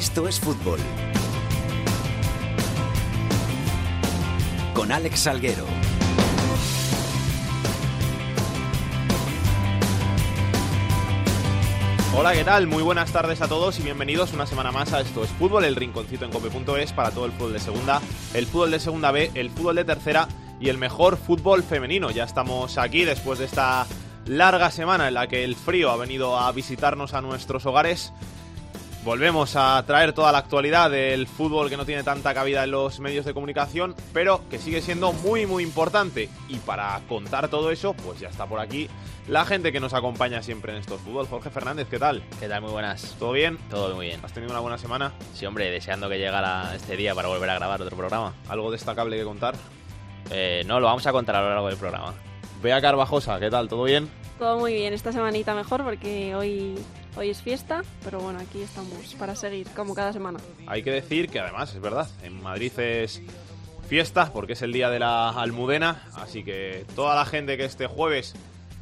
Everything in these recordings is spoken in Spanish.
Esto es fútbol. Con Alex Salguero. Hola, ¿qué tal? Muy buenas tardes a todos y bienvenidos una semana más a Esto es Fútbol, el rinconcito en cope.es para todo el fútbol de segunda, el fútbol de segunda B, el fútbol de tercera y el mejor fútbol femenino. Ya estamos aquí después de esta larga semana en la que el frío ha venido a visitarnos a nuestros hogares. Volvemos a traer toda la actualidad del fútbol que no tiene tanta cabida en los medios de comunicación, pero que sigue siendo muy muy importante. Y para contar todo eso, pues ya está por aquí la gente que nos acompaña siempre en estos fútbol. Jorge Fernández, ¿qué tal? ¿Qué tal? Muy buenas. ¿Todo bien? Todo muy bien. ¿Has tenido una buena semana? Sí, hombre, deseando que llegara este día para volver a grabar otro programa. ¿Algo destacable que contar? Eh, no, lo vamos a contar a lo largo del programa. Bea Carvajosa, ¿qué tal? ¿Todo bien? Todo muy bien, esta semanita mejor porque hoy, hoy es fiesta, pero bueno, aquí estamos para seguir como cada semana. Hay que decir que además, es verdad, en Madrid es fiesta porque es el día de la Almudena, así que toda la gente que este jueves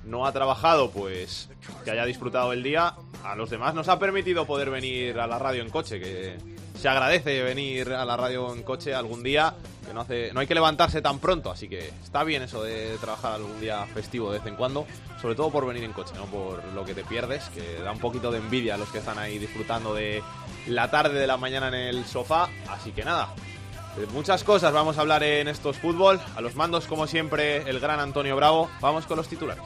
no ha trabajado, pues que haya disfrutado el día. A los demás nos ha permitido poder venir a la radio en coche, que se agradece venir a la radio en coche algún día, que no, hace, no hay que levantarse tan pronto, así que está bien eso de trabajar algún día festivo de vez en cuando, sobre todo por venir en coche, no por lo que te pierdes, que da un poquito de envidia a los que están ahí disfrutando de la tarde de la mañana en el sofá, así que nada. De muchas cosas vamos a hablar en estos fútbol. A los mandos, como siempre, el gran Antonio Bravo. Vamos con los titulares.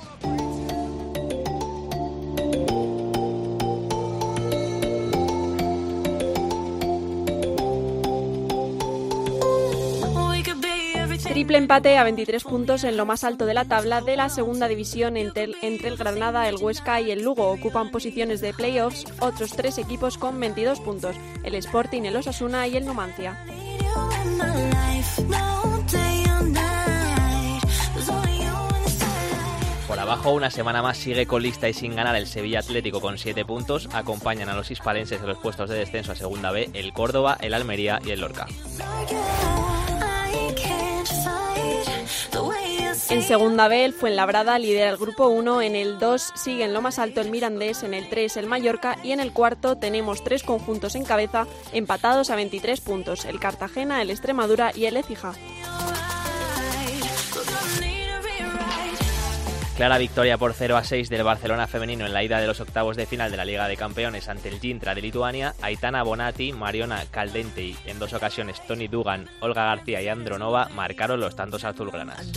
Triple empate a 23 puntos en lo más alto de la tabla de la segunda división entre el, Granada, el Huesca y el Lugo. Ocupan posiciones de playoffs otros tres equipos con 22 puntos, el Sporting, el Osasuna y el Numancia. Por abajo, una semana más sigue con lista y sin ganar el Sevilla Atlético con 7 puntos. Acompañan a los hispalenses en los puestos de descenso a Segunda B el Córdoba, el Almería y el Lorca. En segunda B, el Fuenlabrada lidera el grupo 1, en el 2 sigue en lo más alto el Mirandés, en el 3 el Mallorca. Y en el cuarto tenemos tres conjuntos en cabeza empatados a 23 puntos, el Cartagena, el Extremadura y el Écija. Clara victoria por 0 a 6 del Barcelona femenino en la ida de los octavos de final de la Liga de Campeones ante el Gintra de Lituania. Aitana Bonatti, Mariona Caldentey, en dos ocasiones Tony Dugan, Olga García y Andronova marcaron los tantos azulgranas.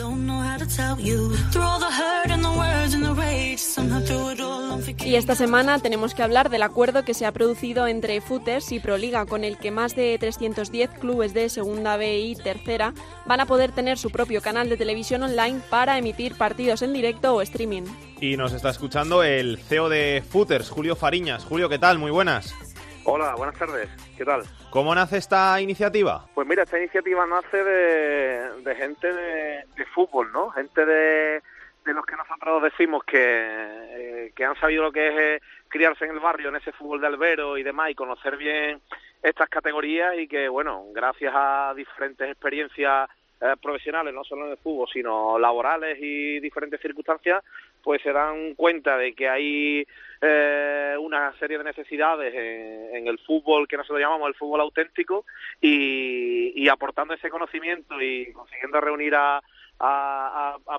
Y esta semana tenemos que hablar del acuerdo que se ha producido entre Footers y Proliga, con el que más de 310 clubes de Segunda B y Tercera van a poder tener su propio canal de televisión online para emitir partidos en directo o streaming. Y nos está escuchando el CEO de Footers, Julio Fariñas. Julio, ¿qué tal? Muy buenas. Hola, buenas tardes. ¿Qué tal? ¿Cómo nace esta iniciativa? Pues mira, esta iniciativa nace de, de gente de, de, fútbol, ¿no? Gente de, de los que nosotros decimos que, eh, que han sabido lo que es eh, criarse en el barrio, en ese fútbol de albero y demás, y conocer bien estas categorías y que, bueno, gracias a diferentes experiencias eh, profesionales, no solo en el fútbol, sino laborales y diferentes circunstancias, pues se dan cuenta de que hay eh, una serie de necesidades en, el fútbol que nosotros llamamos el fútbol auténtico y, y aportando ese conocimiento y consiguiendo reunir a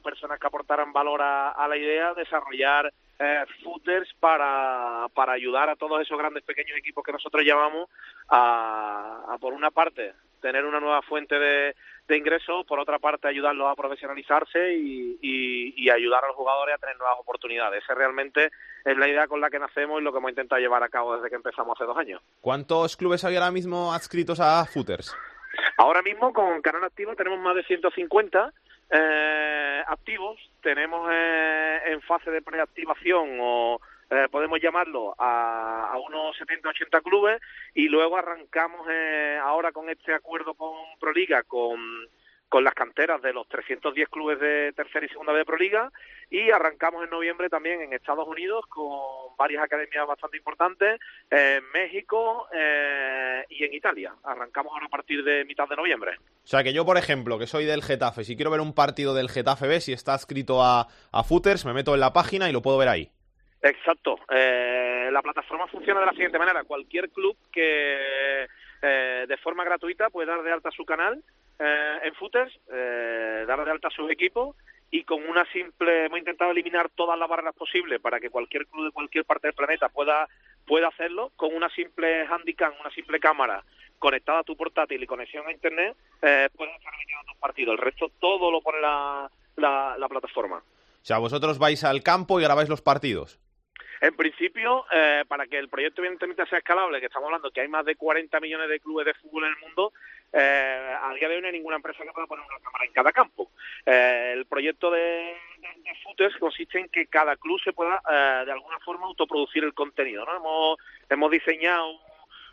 personas que aportaran valor a, a la idea, desarrollar eh, footers para, para ayudar a todos esos grandes pequeños equipos que nosotros llamamos a, a por una parte, tener una nueva fuente de, de ingresos, por otra parte ayudarlos a profesionalizarse y, y, y, ayudar a los jugadores a tener nuevas oportunidades. Esa realmente es la idea con la que nacemos y lo que hemos intentado llevar a cabo desde que empezamos hace dos años. ¿Cuántos clubes hay ahora mismo adscritos a Footers? Ahora mismo con Canal Activo tenemos más de 150 eh, activos, tenemos eh, en fase de preactivación o eh, podemos llamarlo a, unos 70-80 clubes y luego arrancamos eh, ahora con este acuerdo con Proliga con con las canteras de los 310 clubes de tercera y segunda de Proliga y arrancamos en noviembre también en Estados Unidos con varias academias bastante importantes, en México eh, y en Italia. Arrancamos ahora a partir de mitad de noviembre. O sea que yo, por ejemplo, que soy del Getafe, si quiero ver un partido del Getafe B, si está escrito a Footers, me meto en la página y lo puedo ver ahí. Exacto. Eh, la plataforma funciona de la siguiente manera. Cualquier club que eh, de forma gratuita puede dar de alta su canal eh, en Footers, eh, dar de alta sus equipos y con una simple hemos intentado eliminar todas las barreras posibles para que cualquier club de cualquier parte del planeta pueda pueda hacerlo con una simple handicam, una simple cámara conectada a tu portátil y conexión a internet, eh, puedes estar emitiendo tus partidos. El resto todo lo pone la, la, la plataforma. O sea, vosotros vais al campo y grabáis los partidos. En principio, eh, para que el proyecto evidentemente sea escalable, que estamos hablando que hay más de 40 millones de clubes de fútbol en el mundo, eh, a día de hoy no hay ninguna empresa que pueda poner una cámara en cada campo. Eh, el proyecto de, de, consiste en que cada club se pueda eh, de alguna forma autoproducir el contenido. ¿no? Hemos, hemos diseñado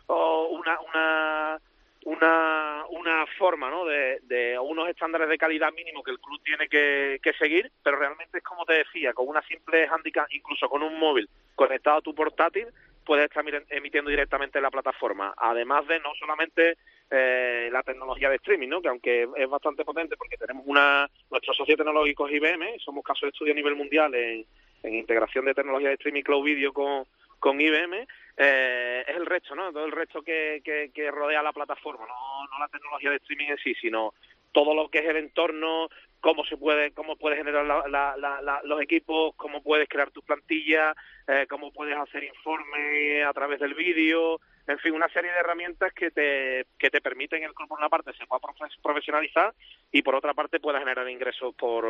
una, una una, una forma ¿no? de, unos estándares de calidad mínimo que el club tiene que, que seguir, pero realmente es como te decía, con una simple handicap, incluso con un móvil conectado a tu portátil, puedes estar emitiendo directamente en la plataforma. Además de no solamente eh, la tecnología de streaming, ¿no? que aunque es bastante potente porque tenemos una nuestro socio tecnológico IBM, somos caso de estudio a nivel mundial en, en integración de tecnología de streaming cloud video con, con IBM, eh, es el resto, ¿no? Todo el resto que, que, que rodea la plataforma, no, no la tecnología de streaming en sí, sino todo lo que es el entorno, cómo se puede, cómo puedes generar la, los equipos, cómo puedes crear tus plantillas, eh, cómo puedes hacer informes a través del vídeo, en fin, una serie de herramientas que te, que te permiten el club por una parte se pueda profesionalizar y por otra parte pueda generar ingresos por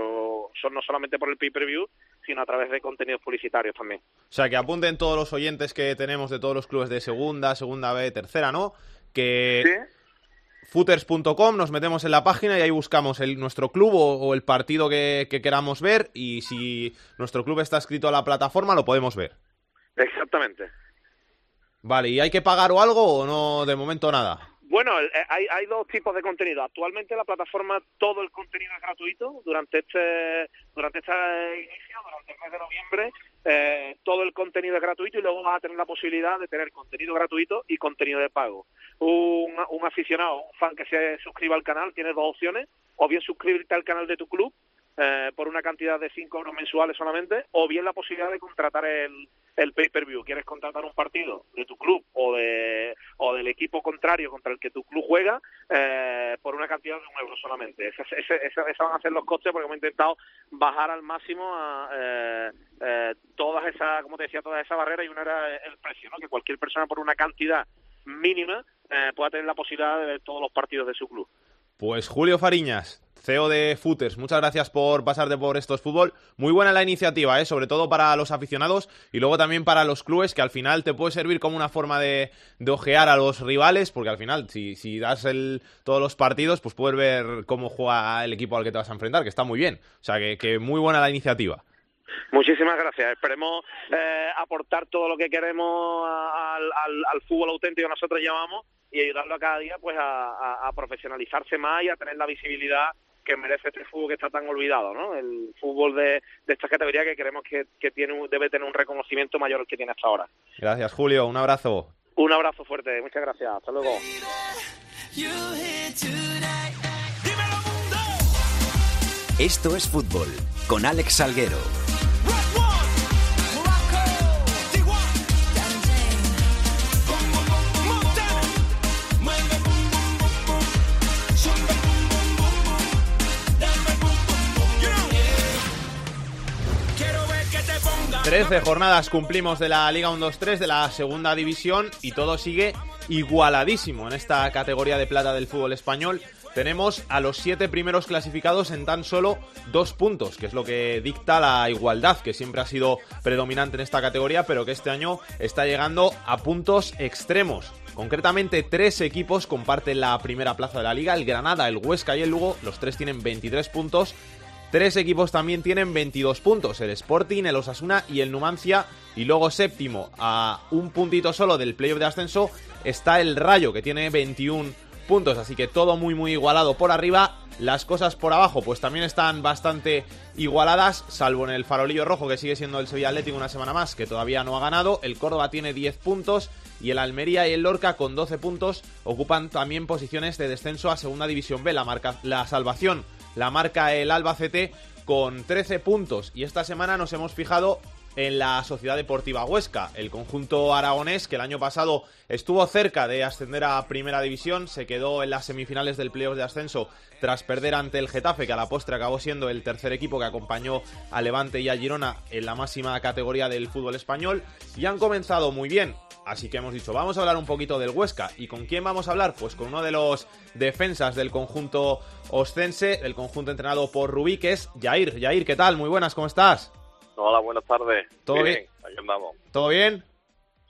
son no solamente por el pay-per-view, sino a través de contenidos publicitarios también. O sea, que apunten todos los oyentes que tenemos de todos los clubes de segunda, segunda B, tercera, ¿no? Que ¿Sí? footers.com, nos metemos en la página y ahí buscamos el, nuestro club o, o el partido que, que, queramos ver y si nuestro club está escrito a la plataforma lo podemos ver. Exactamente. Vale, ¿y hay que pagar o algo o no de momento nada? Bueno, eh, hay, dos tipos de contenido. Actualmente la plataforma todo el contenido es gratuito durante este durante este inicio, durante el mes de noviembre, eh, todo el contenido es gratuito y luego vas a tener la posibilidad de tener contenido gratuito y contenido de pago. Un, un aficionado, un fan que se suscriba al canal tiene dos opciones, o bien suscribirte al canal de tu club eh, por una cantidad de 5 euros mensuales solamente, o bien la posibilidad de contratar el, el pay-per-view. ¿Quieres contratar un partido de tu club o, de, o del equipo contrario contra el que tu club juega eh, por una cantidad de un euro solamente? Esos van a ser los costes porque hemos intentado bajar al máximo a, eh, eh, todas esas, como te decía, todas esas barreras y una era el precio, que cualquier persona por una cantidad mínima eh, pueda tener la posibilidad de ver todos los partidos de su club. Pues Julio Fariñas, CEO de Footers, muchas gracias por pasarte por estos fútbol. Muy buena la iniciativa, ¿eh? sobre todo para los aficionados y luego también para los clubes, que al final te puede servir como una forma de, de ojear a los rivales, porque al final, si, si das el, todos los partidos, pues puedes ver cómo juega el equipo al que te vas a enfrentar, que está muy bien. O sea, que, que muy buena la iniciativa. Muchísimas gracias. Esperemos eh, aportar todo lo que queremos al, al, al fútbol auténtico que nosotros llamamos y ayudarlo a cada día pues a, profesionalizarse más y a tener la visibilidad que merece este fútbol que está tan olvidado, ¿no? El fútbol de, de esta categoría que creemos que, que tiene debe tener un reconocimiento mayor al que tiene hasta ahora. Gracias, Julio. Un abrazo. Un abrazo fuerte. Muchas gracias. Hasta luego. Esto es fútbol con Alex Salguero. Trece jornadas cumplimos de la Liga 1-2-3 de la segunda división y todo sigue igualadísimo en esta categoría de plata del fútbol español. Tenemos a los siete primeros clasificados en tan solo dos puntos, que es lo que dicta la igualdad, que siempre ha sido predominante en esta categoría, pero que este año está llegando a puntos extremos. Concretamente, tres equipos comparten la primera plaza de la liga, el Granada, el Huesca y el Lugo, los tres tienen 23 puntos. Tres equipos también tienen 22 puntos, el Sporting, el Osasuna y el Numancia. Y luego séptimo, a un puntito solo del playoff de ascenso, está el Rayo, que tiene 21 puntos. Así que todo muy muy igualado por arriba. Las cosas por abajo pues también están bastante igualadas, salvo en el farolillo rojo que sigue siendo el Sevilla Atlético una semana más, que todavía no ha ganado. El Córdoba tiene 10 puntos y el Almería y el Lorca con 12 puntos ocupan también posiciones de descenso a Segunda División B. La, marca, la salvación la marca el Albacete con 13 puntos. Y esta semana nos hemos fijado en la Sociedad Deportiva Huesca. El conjunto aragonés, que el año pasado estuvo cerca de ascender a Primera División, se quedó en las semifinales del playoff de ascenso tras perder ante el Getafe, que a la postre acabó siendo el tercer equipo que acompañó a Levante y a Girona en la máxima categoría del fútbol español. Y han comenzado muy bien. Así que hemos dicho, vamos a hablar un poquito del Huesca. ¿Y con quién vamos a hablar? Pues con uno de los defensas del conjunto oscense, el conjunto entrenado por Rubí, que es Jair. Jair, ¿qué tal? Muy buenas, ¿cómo estás? Hola, buenas tardes. ¿Todo bien? Andamos. ¿Todo bien?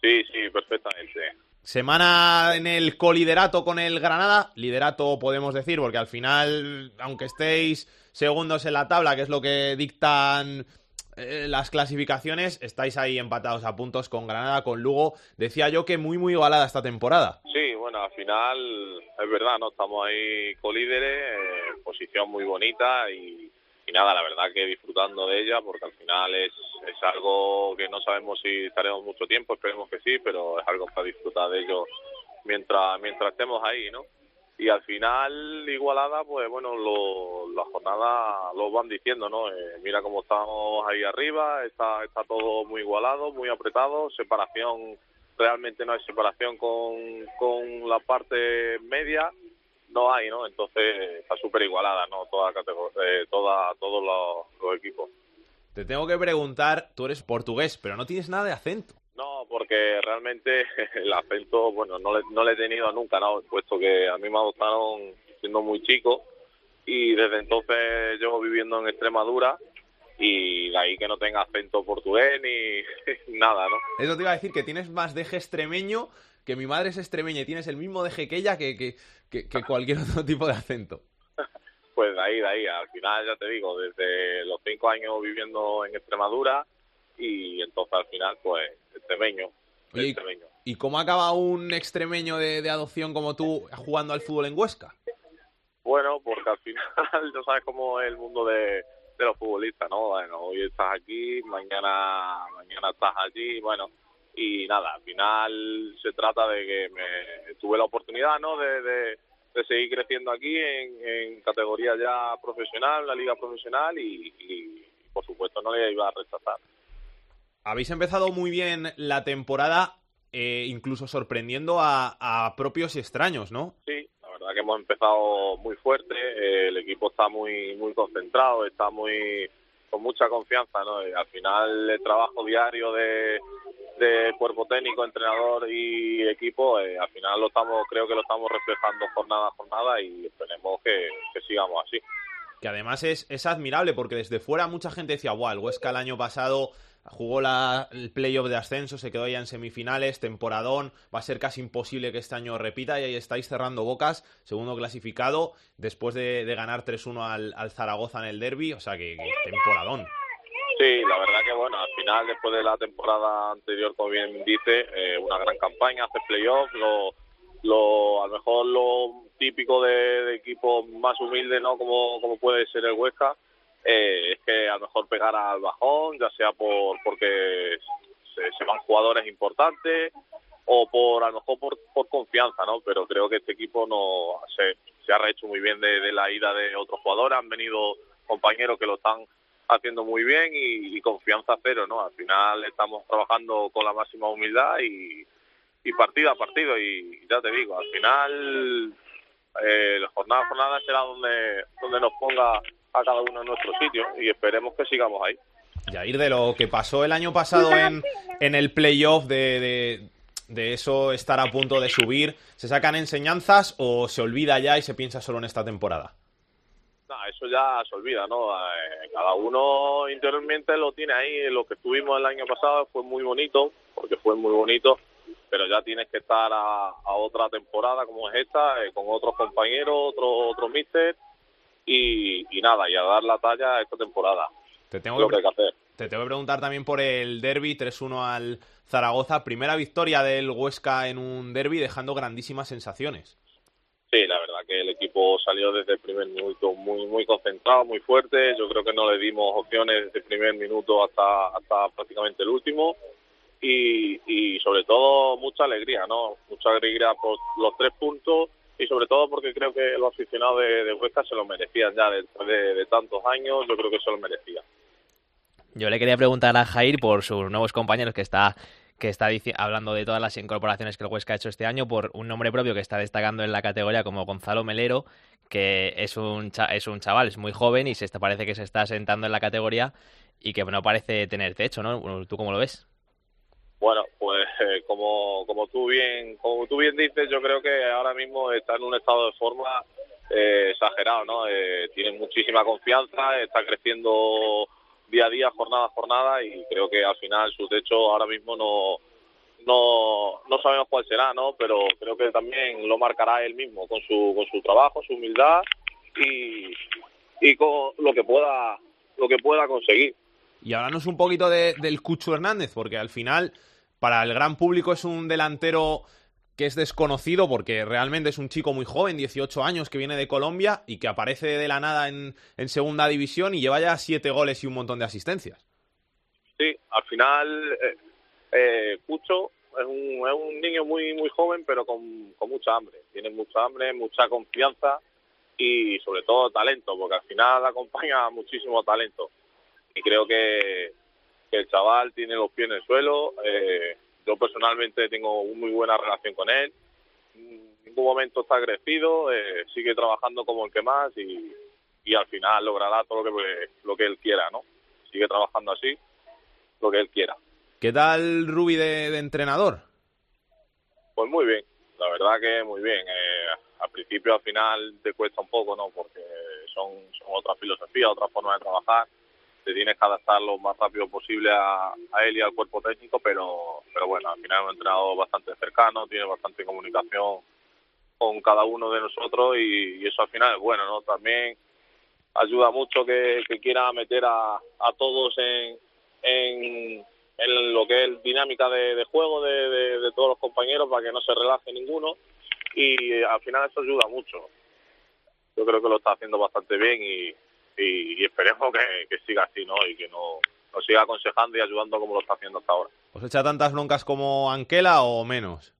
Sí, sí, perfectamente. Semana en el coliderato con el Granada. Liderato podemos decir, porque al final, aunque estéis segundos en la tabla, que es lo que dictan eh, las clasificaciones, estáis ahí empatados a puntos con Granada, con Lugo. Decía yo que muy, muy igualada esta temporada. Sí, bueno, al final es verdad, ¿no? Estamos ahí colíderes, eh, posición muy bonita y, y nada, la verdad que disfrutando de ella, porque al final es, es algo que no sabemos si estaremos mucho tiempo, esperemos que sí, pero es algo para disfrutar de ello mientras, mientras estemos ahí, ¿no? y al final igualada pues bueno lo, la jornada lo van diciendo no eh, mira cómo estamos ahí arriba está está todo muy igualado muy apretado separación realmente no hay separación con, con la parte media no hay no entonces está súper igualada no toda eh, toda todos los, los equipos te tengo que preguntar tú eres portugués pero no tienes nada de acento no, porque realmente el acento, bueno, no le, no le he tenido nunca, ¿no? Puesto que a mí me adoptaron siendo muy chico y desde entonces llevo viviendo en Extremadura y de ahí que no tenga acento portugués ni nada, ¿no? Eso te iba a decir, que tienes más deje extremeño, que mi madre es extremeña y tienes el mismo deje que ella que, que, que, que cualquier otro tipo de acento. Pues de ahí, de ahí, al final ya te digo, desde los cinco años viviendo en Extremadura y entonces al final pues extremeño. Oye, extremeño. ¿Y cómo acaba un extremeño de, de, adopción como tú jugando al fútbol en Huesca? Bueno, porque al final no sabes cómo es el mundo de, de los futbolistas, ¿no? Bueno, hoy estás aquí, mañana mañana estás allí, bueno, y nada, al final se trata de que me tuve la oportunidad, ¿no? De, de, de seguir creciendo aquí en, en, categoría ya profesional, la liga profesional y, y por supuesto no le iba a rechazar habéis empezado muy bien la temporada, eh, incluso sorprendiendo a, a, propios y extraños, ¿no? Sí, la verdad que hemos empezado muy fuerte, eh, el equipo está muy muy concentrado, está muy con mucha confianza, ¿no? Y al final el trabajo diario de, de cuerpo técnico, entrenador y equipo, eh, al final lo estamos, creo que lo estamos reflejando jornada a jornada y esperemos que, que sigamos así. Que además es, es admirable porque desde fuera mucha gente decía, wow, el Huesca el año pasado jugó la, el playoff de ascenso, se quedó ya en semifinales, temporadón, va a ser casi imposible que este año repita y ahí estáis cerrando bocas, segundo clasificado, después de, ganar 3-1 al, Zaragoza en el derby, o sea que, que, temporadón. Sí, la verdad que bueno, al final después de la temporada anterior, como bien dice, eh, una gran campaña, hace playoff, lo, lo, a lo mejor lo típico de, de equipo más humilde, ¿no? Como, como puede ser el Huesca, eh, es que a lo mejor pegar al bajón, ya sea por porque se, van jugadores importantes o por a lo mejor por, por confianza, ¿no? Pero creo que este equipo no se, se ha rehecho muy bien de, de la ida de otros jugadores, han venido compañeros que lo están haciendo muy bien y, confianza cero, ¿no? Al final estamos trabajando con la máxima humildad y, y partido a partido y ya te digo, al final eh, la jornada jornada será donde donde nos ponga a cada uno en nuestro sitio y esperemos que sigamos ahí. Yair, de lo que pasó el año pasado en, en el playoff de, de, de, eso estar a punto de subir, ¿se sacan enseñanzas o se olvida ya y se piensa solo en esta temporada? No, eso ya se olvida, ¿no? Eh, cada uno interiormente lo tiene ahí. Lo que estuvimos el año pasado fue muy bonito, porque fue muy bonito, pero ya tienes que estar a, a otra temporada como es esta, eh, con otros compañeros, otro, otro míster, y, y, nada, y a dar la talla esta temporada. Te tengo, que, que, hacer. te tengo que preguntar también por el derby 3-1 al Zaragoza. Primera victoria del Huesca en un derby, dejando grandísimas sensaciones. Sí, la verdad que el equipo salió desde el primer minuto muy muy concentrado, muy fuerte. Yo creo que no le dimos opciones desde el primer minuto hasta hasta prácticamente el último. Y, y sobre todo mucha alegría, ¿no? Mucha alegría por los tres puntos y sobre todo porque creo que los aficionados de, de Huesca se lo merecían ya después de, de, tantos años, yo creo que se lo merecían. Yo le quería preguntar a Jair por sus nuevos compañeros que está que está hablando de todas las incorporaciones que el Huesca ha hecho este año por un nombre propio que está destacando en la categoría como Gonzalo Melero, que es un, es un chaval, es muy joven y se parece que se está sentando en la categoría y que no parece tener techo, ¿no? ¿Tú cómo lo ves? Bueno, pues eh, como, como tú bien como tú bien dices, yo creo que ahora mismo está en un estado de forma eh, exagerado, ¿no? Eh, tiene muchísima confianza, está creciendo día a día, jornada a jornada y creo que al final su techo ahora mismo no, no, no sabemos cuál será, ¿no? Pero creo que también lo marcará él mismo con su, con su trabajo, su humildad y, y con lo que pueda lo que pueda conseguir. Y háblanos un poquito de, del Cucho Hernández, porque al final para el gran público es un delantero que es desconocido porque realmente es un chico muy joven, 18 años, que viene de Colombia y que aparece de la nada en, segunda división y lleva ya siete goles y un montón de asistencias. Sí, al final eh, eh es un, es un niño muy muy joven pero con, con mucha hambre, tiene mucha hambre, mucha confianza y sobre todo talento, porque al final acompaña muchísimo talento. Y creo que, que el chaval tiene los pies en el suelo, eh, yo personalmente tengo muy buena relación con él. En ningún momento está agresivo, eh, sigue trabajando como el que más y, al final logrará todo lo que, lo que él quiera, ¿no? Sigue trabajando así, lo que él quiera. ¿Qué tal Rubi de, entrenador? Pues muy bien, la verdad que muy bien. Eh, al principio, al final te cuesta un poco, ¿no? Porque son, son otras filosofías, otras formas de trabajar te tienes que adaptar lo más rápido posible a, él y al cuerpo técnico, pero, pero bueno, al final hemos entrenado bastante cercano, tiene bastante comunicación con cada uno de nosotros y, eso al final es bueno, ¿no? También ayuda mucho que, quiera meter a, a todos en, en, lo que es dinámica de, juego de, de, todos los compañeros para que no se relaje ninguno y al final eso ayuda mucho. Yo creo que lo está haciendo bastante bien y, y, esperemos que, siga así, ¿no? Y que no, nos siga aconsejando y ayudando como lo está haciendo hasta ahora. ¿Os echa tantas broncas como Anquela o menos?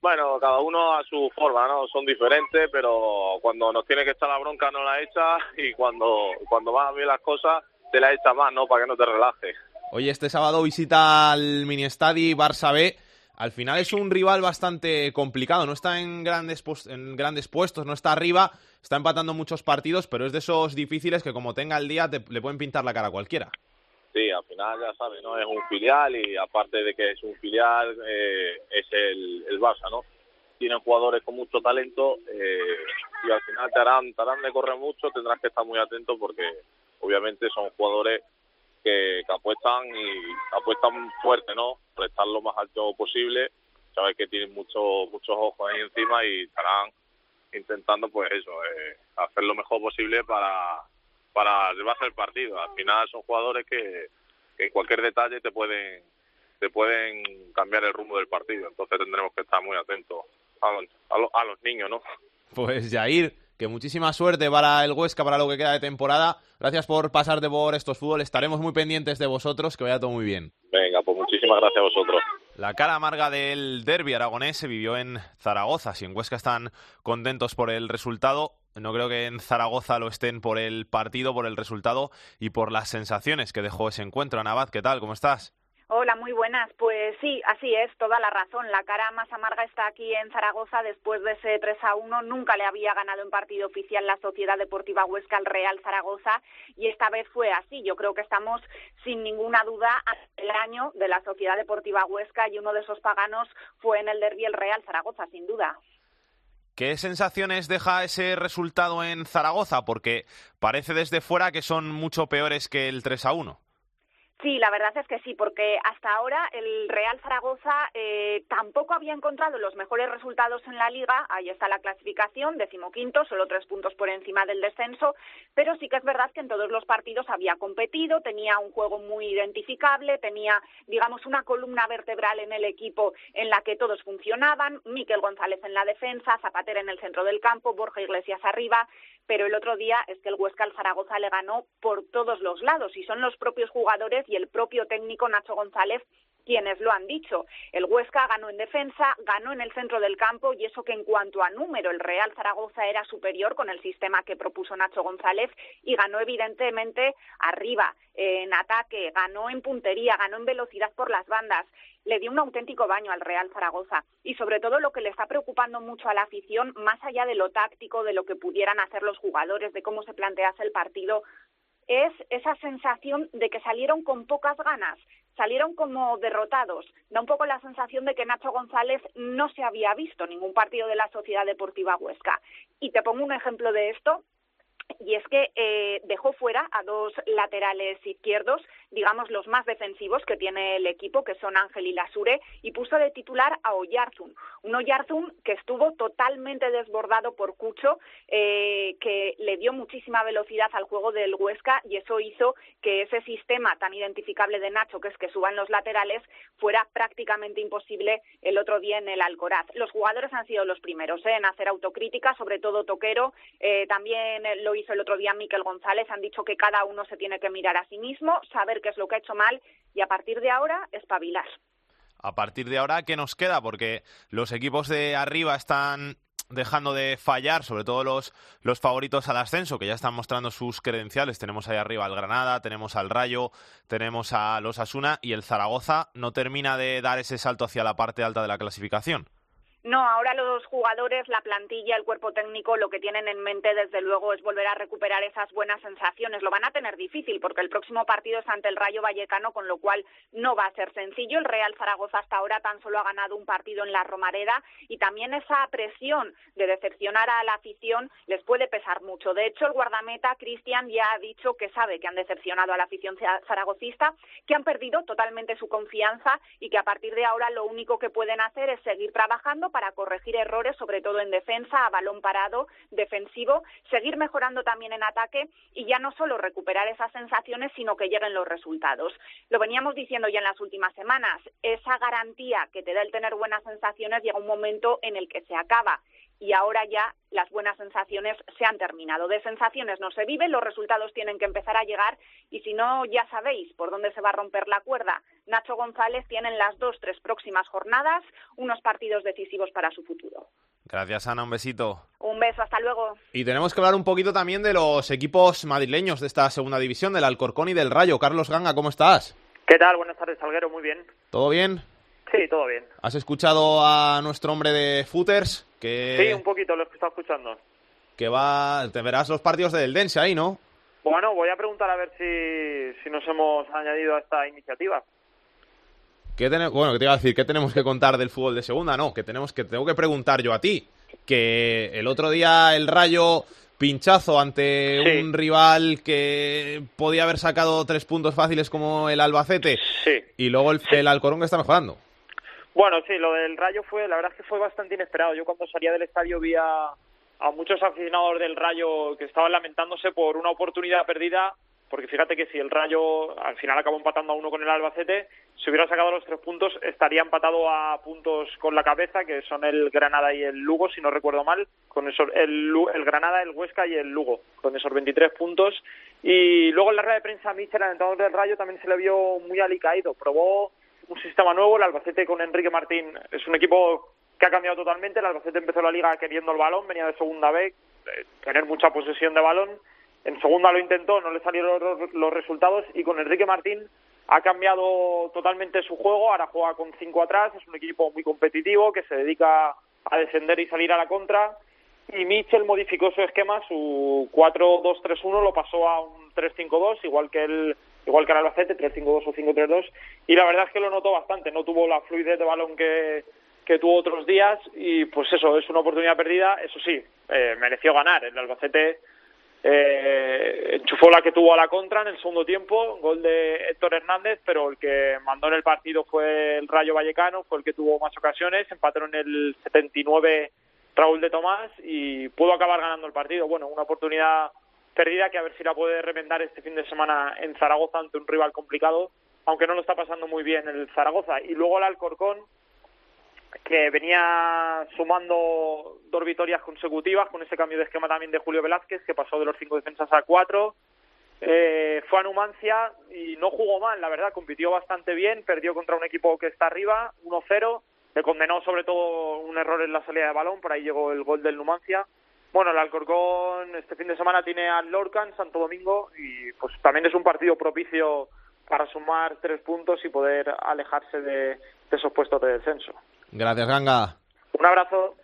Bueno, cada uno a su forma, ¿no? Son diferentes, pero cuando nos tiene que echar la bronca no la echa y cuando, cuando van bien las cosas te la echa más, ¿no? Para que no te relajes. Oye, este sábado visita al mini estadi Barça B al final es un rival bastante complicado. No está en grandes, en grandes puestos, no está arriba, está empatando muchos partidos, pero es de esos difíciles que como tenga el día le pueden pintar la cara a cualquiera. Sí, al final ya sabes, ¿no? Es un filial y aparte de que es un filial, eh, es el, el Barça, ¿no? Tienen jugadores con mucho talento eh, y al final te harán, te harán de correr mucho, tendrás que estar muy atento porque obviamente son jugadores que, apuestan y apuestan fuerte, ¿no? Por estar lo más alto posible. Sabes que tienen muchos muchos ojos ahí encima y estarán intentando, pues eso, eh, hacer lo mejor posible para para llevarse el partido. Al final son jugadores que, en cualquier detalle te pueden te pueden cambiar el rumbo del partido. Entonces tendremos que estar muy atentos a, a, a los niños, ¿no? Pues Jair, que muchísima suerte para el Huesca, para lo que queda de temporada. Gracias por pasarte por estos fútbol. Estaremos muy pendientes de vosotros. Que vaya todo muy bien. Venga, pues muchísimas gracias a vosotros. La cara amarga del derby aragonés se vivió en Zaragoza. Si en Huesca están contentos por el resultado, no creo que en Zaragoza lo estén por el partido, por el resultado y por las sensaciones que dejó ese encuentro. Anabad, ¿qué tal? ¿Cómo estás? Hola, muy buenas. Pues sí, así es, toda la razón. La cara más amarga está aquí en Zaragoza después de ese 3 a 1. Nunca le había ganado en partido oficial la Sociedad Deportiva Huesca al Real Zaragoza y esta vez fue así. Yo creo que estamos sin ninguna duda el año de la Sociedad Deportiva Huesca y uno de esos paganos fue en el derby el Real Zaragoza, sin duda. ¿Qué sensaciones deja ese resultado en Zaragoza? Porque parece desde fuera que son mucho peores que el 3 a 1. Sí, la verdad es que sí, porque hasta ahora el Real Zaragoza eh, tampoco había encontrado los mejores resultados en la liga. Ahí está la clasificación, decimoquinto, solo tres puntos por encima del descenso. Pero sí que es verdad que en todos los partidos había competido, tenía un juego muy identificable, tenía, digamos, una columna vertebral en el equipo en la que todos funcionaban. Miquel González en la defensa, Zapatera en el centro del campo, Borja Iglesias arriba. Pero el otro día es que el Huesca al Zaragoza le ganó por todos los lados y son los propios jugadores y el propio técnico Nacho González quienes lo han dicho. El Huesca ganó en defensa, ganó en el centro del campo y eso que en cuanto a número el Real Zaragoza era superior con el sistema que propuso Nacho González y ganó evidentemente arriba, en ataque, ganó en puntería, ganó en velocidad por las bandas le dio un auténtico baño al Real Zaragoza y sobre todo lo que le está preocupando mucho a la afición, más allá de lo táctico, de lo que pudieran hacer los jugadores, de cómo se plantease el partido, es esa sensación de que salieron con pocas ganas, salieron como derrotados. Da un poco la sensación de que Nacho González no se había visto ningún partido de la Sociedad Deportiva Huesca. Y te pongo un ejemplo de esto y es que eh, dejó fuera a dos laterales izquierdos, digamos los más defensivos que tiene el equipo, que son Ángel y Lasure, y puso de titular a Oyarzun, un Oyarzun que estuvo totalmente desbordado por Cucho, eh, que le dio muchísima velocidad al juego del Huesca y eso hizo que ese sistema tan identificable de Nacho, que es que suban los laterales, fuera prácticamente imposible el otro día en el Alcoraz. Los jugadores han sido los primeros ¿eh? en hacer autocrítica, sobre todo Toquero, también lo hizo el otro día Miquel González, han dicho que cada uno se tiene que mirar a sí mismo, saber qué es lo que ha hecho mal y a partir de ahora espabilar. A partir de ahora, ¿qué nos queda? Porque los equipos de arriba están dejando de fallar, sobre todo los, los favoritos al ascenso, que ya están mostrando sus credenciales. Tenemos ahí arriba al Granada, tenemos al Rayo, tenemos a los Asuna y el Zaragoza no termina de dar ese salto hacia la parte alta de la clasificación. No, ahora los jugadores, la plantilla, el cuerpo técnico, lo que tienen en mente, desde luego, es volver a recuperar esas buenas sensaciones. Lo van a tener difícil porque el próximo partido es ante el Rayo Vallecano, con lo cual no va a ser sencillo. El Real Zaragoza hasta ahora tan solo ha ganado un partido en la Romareda y también esa presión de decepcionar a la afición les puede pesar mucho. De hecho, el guardameta Cristian ya ha dicho que sabe que han decepcionado a la afición zaragocista, que han perdido totalmente su confianza y que a partir de ahora lo único que pueden hacer es seguir trabajando para corregir errores, sobre todo en defensa, a balón parado, defensivo, seguir mejorando también en ataque y ya no solo recuperar esas sensaciones, sino que lleguen los resultados. Lo veníamos diciendo ya en las últimas semanas, esa garantía que te da el tener buenas sensaciones llega un momento en el que se acaba y ahora ya las buenas sensaciones se han terminado. De sensaciones no se vive, los resultados tienen que empezar a llegar y si no, ya sabéis por dónde se va a romper la cuerda. Nacho González tiene en las dos, tres próximas jornadas unos partidos decisivos para su futuro. Gracias, Ana. Un besito. Un beso, hasta luego. Y tenemos que hablar un poquito también de los equipos madrileños de esta segunda división, del Alcorcón y del Rayo. Carlos Ganga, ¿cómo estás? ¿Qué tal? Buenas tardes, Salguero. Muy bien. ¿Todo bien? Sí, todo bien. ¿Has escuchado a nuestro hombre de footers? Que... Sí, un poquito lo he estado escuchando. Que va... Te verás los partidos del Dense ahí, ¿no? Bueno, voy a preguntar a ver si, si nos hemos añadido a esta iniciativa. ¿Qué bueno, ¿qué te iba a decir? ¿Qué tenemos que contar del fútbol de segunda? No, que tenemos que tengo que preguntar yo a ti. Que el otro día el Rayo pinchazo ante un rival que podía haber sacado tres puntos fáciles como el Albacete. Sí. Y luego el, el Alcorón que está mejorando. Bueno, sí, lo del Rayo fue, la verdad es que fue bastante inesperado. Yo cuando salía del estadio vi a, a muchos aficionados del Rayo que estaban lamentándose por una oportunidad perdida, porque fíjate que si el Rayo al final acabó empatando a uno con el Albacete, si hubiera sacado los tres puntos, estaría empatado a puntos con la cabeza, que son el Granada y el Lugo, si no recuerdo mal, con esos, el, el Granada, el Huesca y el Lugo, con esos 23 puntos. Y luego en la red de prensa, Michel, el entrenador del Rayo, también se le vio muy alicaído. Probó un sistema nuevo. El Albacete con Enrique Martín es un equipo que ha cambiado totalmente. El Albacete empezó la liga queriendo el balón, venía de segunda B, tener mucha posesión de balón. En segunda lo intentó, no le salieron los, resultados y con Enrique Martín ha cambiado totalmente su juego. Ahora juega con cinco atrás, es un equipo muy competitivo que se dedica a descender y salir a la contra. Y Mitchell modificó su esquema, su 4-2-3-1 lo pasó a un 3-5-2, igual que el igual que el Albacete, 3-5-2 o 5-3-2, y la verdad es que lo notó bastante, no tuvo la fluidez de balón que, que tuvo otros días, y pues eso, es una oportunidad perdida, eso sí, eh, mereció ganar, el Albacete eh, enchufó la que tuvo a la contra en el segundo tiempo, gol de Héctor Hernández, pero el que mandó en el partido fue el Rayo Vallecano, fue el que tuvo más ocasiones, empató en el 79 Raúl de Tomás y pudo acabar ganando el partido. Bueno, una oportunidad perdida que a ver si la puede remendar este fin de semana en Zaragoza ante un rival complicado, aunque no lo está pasando muy bien el Zaragoza. Y luego el Alcorcón, que venía sumando dos victorias consecutivas con ese cambio de esquema también de Julio Velázquez, que pasó de los cinco defensas a cuatro. eh, fue a Numancia y no jugó mal, la verdad, compitió bastante bien, perdió contra un equipo que está arriba, 1-0, le condenó sobre todo un error en la salida de balón, por ahí llegó el gol del Numancia. Bueno, el Alcorcón este fin de semana tiene al Lorca en Santo Domingo y pues también es un partido propicio para sumar tres puntos y poder alejarse de, de esos puestos de descenso. Gracias, Ganga. Un abrazo.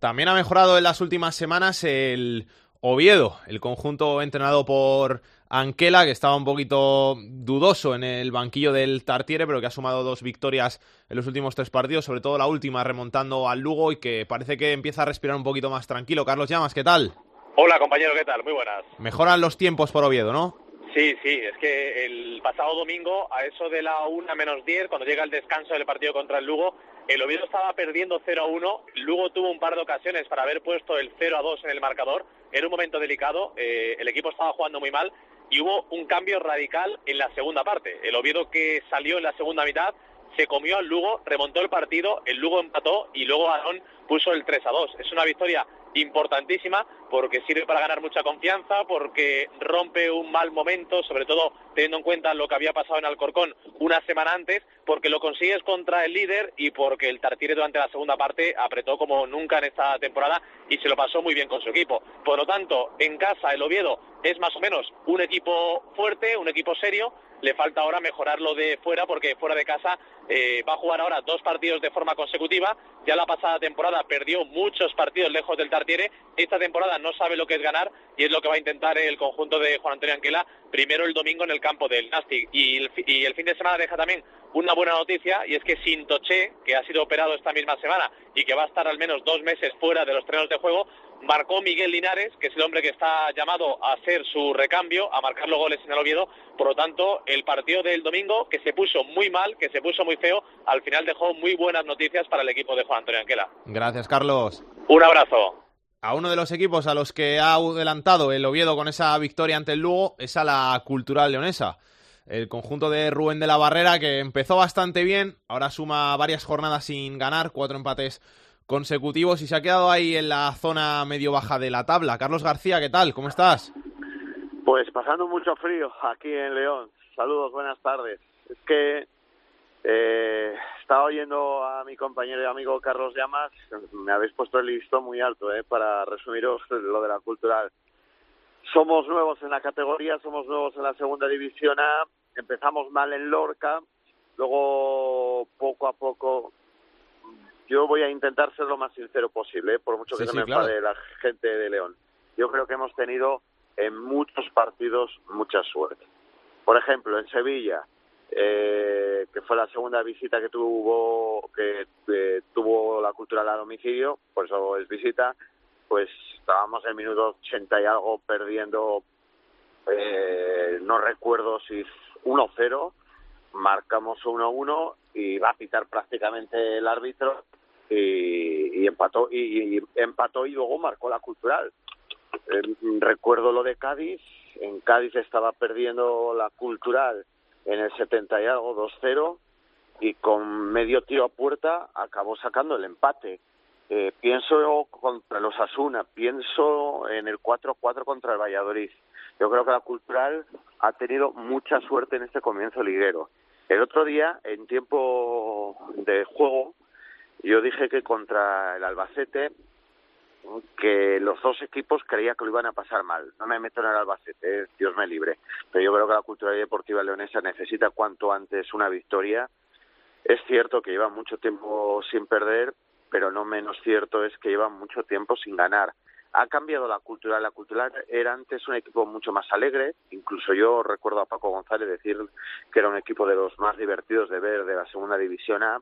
También ha mejorado en las últimas semanas el Oviedo, el conjunto entrenado por Anquela, que estaba un poquito dudoso en el banquillo del Tartiere, pero que ha sumado dos victorias en los últimos tres partidos, sobre todo la última remontando al Lugo y que parece que empieza a respirar un poquito más tranquilo. Carlos Llamas, ¿qué tal? Hola compañero, ¿qué tal? Muy buenas. Mejoran los tiempos por Oviedo, ¿no? Sí, sí, es que el pasado domingo, a eso de la una menos diez, cuando llega el descanso del partido contra el Lugo, el Oviedo estaba perdiendo 0 a 1, Lugo tuvo un par de ocasiones para haber puesto el 0 a 2 en el marcador, era un momento delicado, eh, el equipo estaba jugando muy mal y hubo un cambio radical en la segunda parte. El Oviedo que salió en la segunda mitad se comió al Lugo, remontó el partido, el Lugo empató y luego Arón puso el 3 a 2. Es una victoria importantísima porque sirve para ganar mucha confianza, porque rompe un mal momento, sobre todo teniendo en cuenta lo que había pasado en Alcorcón una semana antes, porque lo consigues contra el líder y porque el Tartiere durante la segunda parte apretó como nunca en esta temporada y se lo pasó muy bien con su equipo. Por lo tanto, en casa el Oviedo es más o menos un equipo fuerte, un equipo serio, le falta ahora mejorarlo de fuera porque fuera de casa eh, va a jugar ahora dos partidos de forma consecutiva. Ya la pasada temporada perdió muchos partidos lejos del Tartiere. Esta temporada no sabe lo que es ganar y es lo que va a intentar el conjunto de Juan Antonio Anquela primero el domingo en el campo del Nastic. Y el, y el fin de semana deja también una buena noticia y es que Sintoche, que ha sido operado esta misma semana y que va a estar al menos dos meses fuera de los trenos de juego, marcó Miguel Linares, que es el hombre que está llamado a hacer su recambio, a marcar los goles en el Oviedo. Por lo tanto, el partido del domingo, que se puso muy mal, que se puso muy feo, al final dejó muy buenas noticias para el equipo de Juan Antonio Anquela. Gracias, Carlos. Un abrazo. A uno de los equipos a los que ha adelantado el Oviedo con esa victoria ante el Lugo es a la Cultural Leonesa. El conjunto de Rubén de la Barrera, que empezó bastante bien, ahora suma varias jornadas sin ganar, cuatro empates consecutivos y se ha quedado ahí en la zona medio baja de la tabla. Carlos García, ¿qué tal? ¿Cómo estás? Pues pasando mucho frío aquí en León. Saludos, buenas tardes. Es que eh, estaba oyendo a mi compañero y amigo Carlos Llamas. Me habéis puesto el listón muy alto eh, para resumiros lo de la cultural. Somos nuevos en la categoría, somos nuevos en la segunda división A. Empezamos mal en Lorca, luego poco a poco yo voy a intentar ser lo más sincero posible, ¿eh? por mucho que Sí, se sí, me enfade claro. la gente de León. Yo creo que hemos tenido en muchos partidos mucha suerte. Por ejemplo, en Sevilla, eh, que fue la segunda visita que tuvo que eh, tuvo la cultural a domicilio, por eso es visita, pues estábamos en el minuto 80 y algo perdiendo, eh, no recuerdo si 1-0, marcamos 1-1 y va a pitar prácticamente el árbitro y, y empató y, y empató y luego marcó la cultural. Eh, recuerdo lo de Cádiz, en Cádiz estaba perdiendo la cultural en el 70 y algo 2-0 y con medio tiro a puerta acabó sacando el empate. Eh, pienso contra los Asuna, pienso en el 4-4 contra el Valladolid. Yo creo que la cultural ha tenido mucha suerte en este comienzo liguero. El otro día, en tiempo de juego, yo dije que contra el Albacete que los dos equipos creía que lo iban a pasar mal. No me meto en el Albacete, eh, Dios me libre. Pero yo creo que la cultura deportiva leonesa necesita cuanto antes una victoria. Es cierto que lleva mucho tiempo sin perder, pero no menos cierto es que lleva mucho tiempo sin ganar. Ha cambiado la cultura. La cultura era antes un equipo mucho más alegre. Incluso yo recuerdo a Paco González decir que era un equipo de los más divertidos de ver de la segunda división A.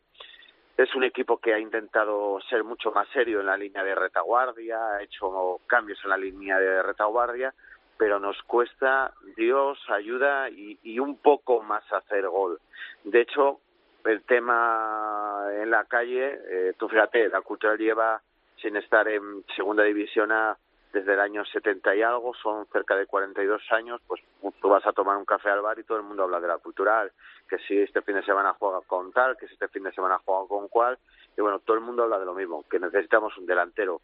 Es un equipo que ha intentado ser mucho más serio en la línea de retaguardia, ha hecho cambios en la línea de retaguardia, pero nos cuesta Dios, ayuda y, y un poco más hacer gol. De hecho, el tema en la calle, eh, tú fíjate, la cultura lleva sin estar en segunda división A desde el año 70 y algo, son cerca de 42 años, pues tú vas a tomar un café al bar y todo el mundo habla de la cultural, que si este fin de semana juega con tal, que si este fin de semana juega con cual, y bueno, todo el mundo habla de lo mismo, que necesitamos un delantero.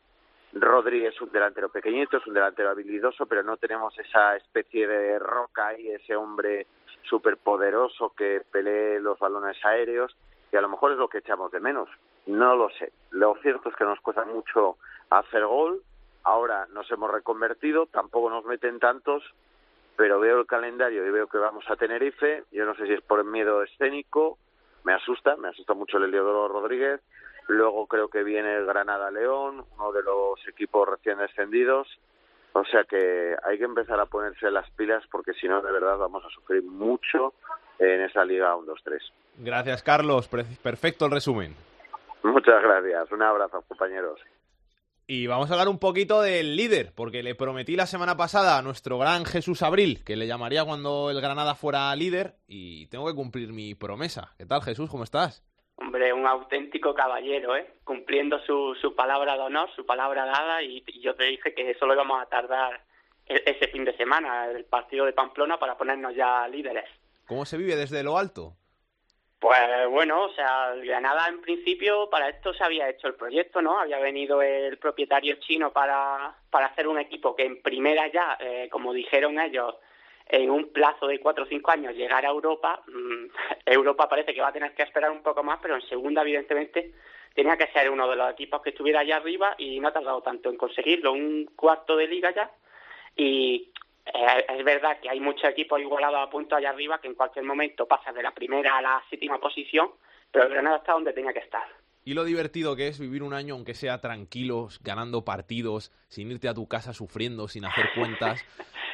Rodríguez es un delantero pequeñito, es un delantero habilidoso, pero no tenemos esa especie de roca y ese hombre superpoderoso que pelee los balones aéreos, y a lo mejor es lo que echamos de menos. No lo sé. Lo cierto es que nos cuesta mucho hacer gol. Ahora nos hemos reconvertido, tampoco nos meten tantos, pero veo el calendario y veo que vamos a Tenerife. Yo no sé si es por miedo escénico, me asusta, me asusta mucho el Eliodoro Rodríguez. Luego creo que viene el Granada León, uno de los equipos recién descendidos. O sea que hay que empezar a ponerse las pilas porque si no, de verdad, vamos a sufrir mucho en esa Liga 1-2-3. Gracias, Carlos. Perfecto el resumen. Muchas gracias. Un abrazo, compañeros. Y vamos a hablar un poquito del líder, porque le prometí la semana pasada a nuestro gran Jesús Abril que le llamaría cuando el Granada fuera líder y tengo que cumplir mi promesa. ¿Qué tal, Jesús? ¿Cómo estás? Hombre, un auténtico caballero, ¿eh? Cumpliendo su, su palabra de honor, su palabra dada, y, yo te dije que solo íbamos a tardar e, ese fin de semana, el partido de Pamplona, para ponernos ya líderes. ¿Cómo se vive desde lo alto? Pues bueno, o sea, Granada en principio para esto se había hecho el proyecto, ¿no? Había venido el propietario chino para, para hacer un equipo que en primera ya, eh, como dijeron ellos, en un plazo de cuatro o cinco años llegar a Europa, mm, Europa parece que va a tener que esperar un poco más, pero en segunda, evidentemente, tenía que ser uno de los equipos que estuviera allá arriba y no ha tardado tanto en conseguirlo, un cuarto de liga ya. Y eh, es verdad que hay muchos equipos igualados a punto allá arriba que en cualquier momento pasan de la primera a la séptima posición, pero el Granada está donde tenía que estar. Y lo divertido que es vivir un año, aunque sea tranquilos, ganando partidos, sin irte a tu casa sufriendo, sin hacer cuentas.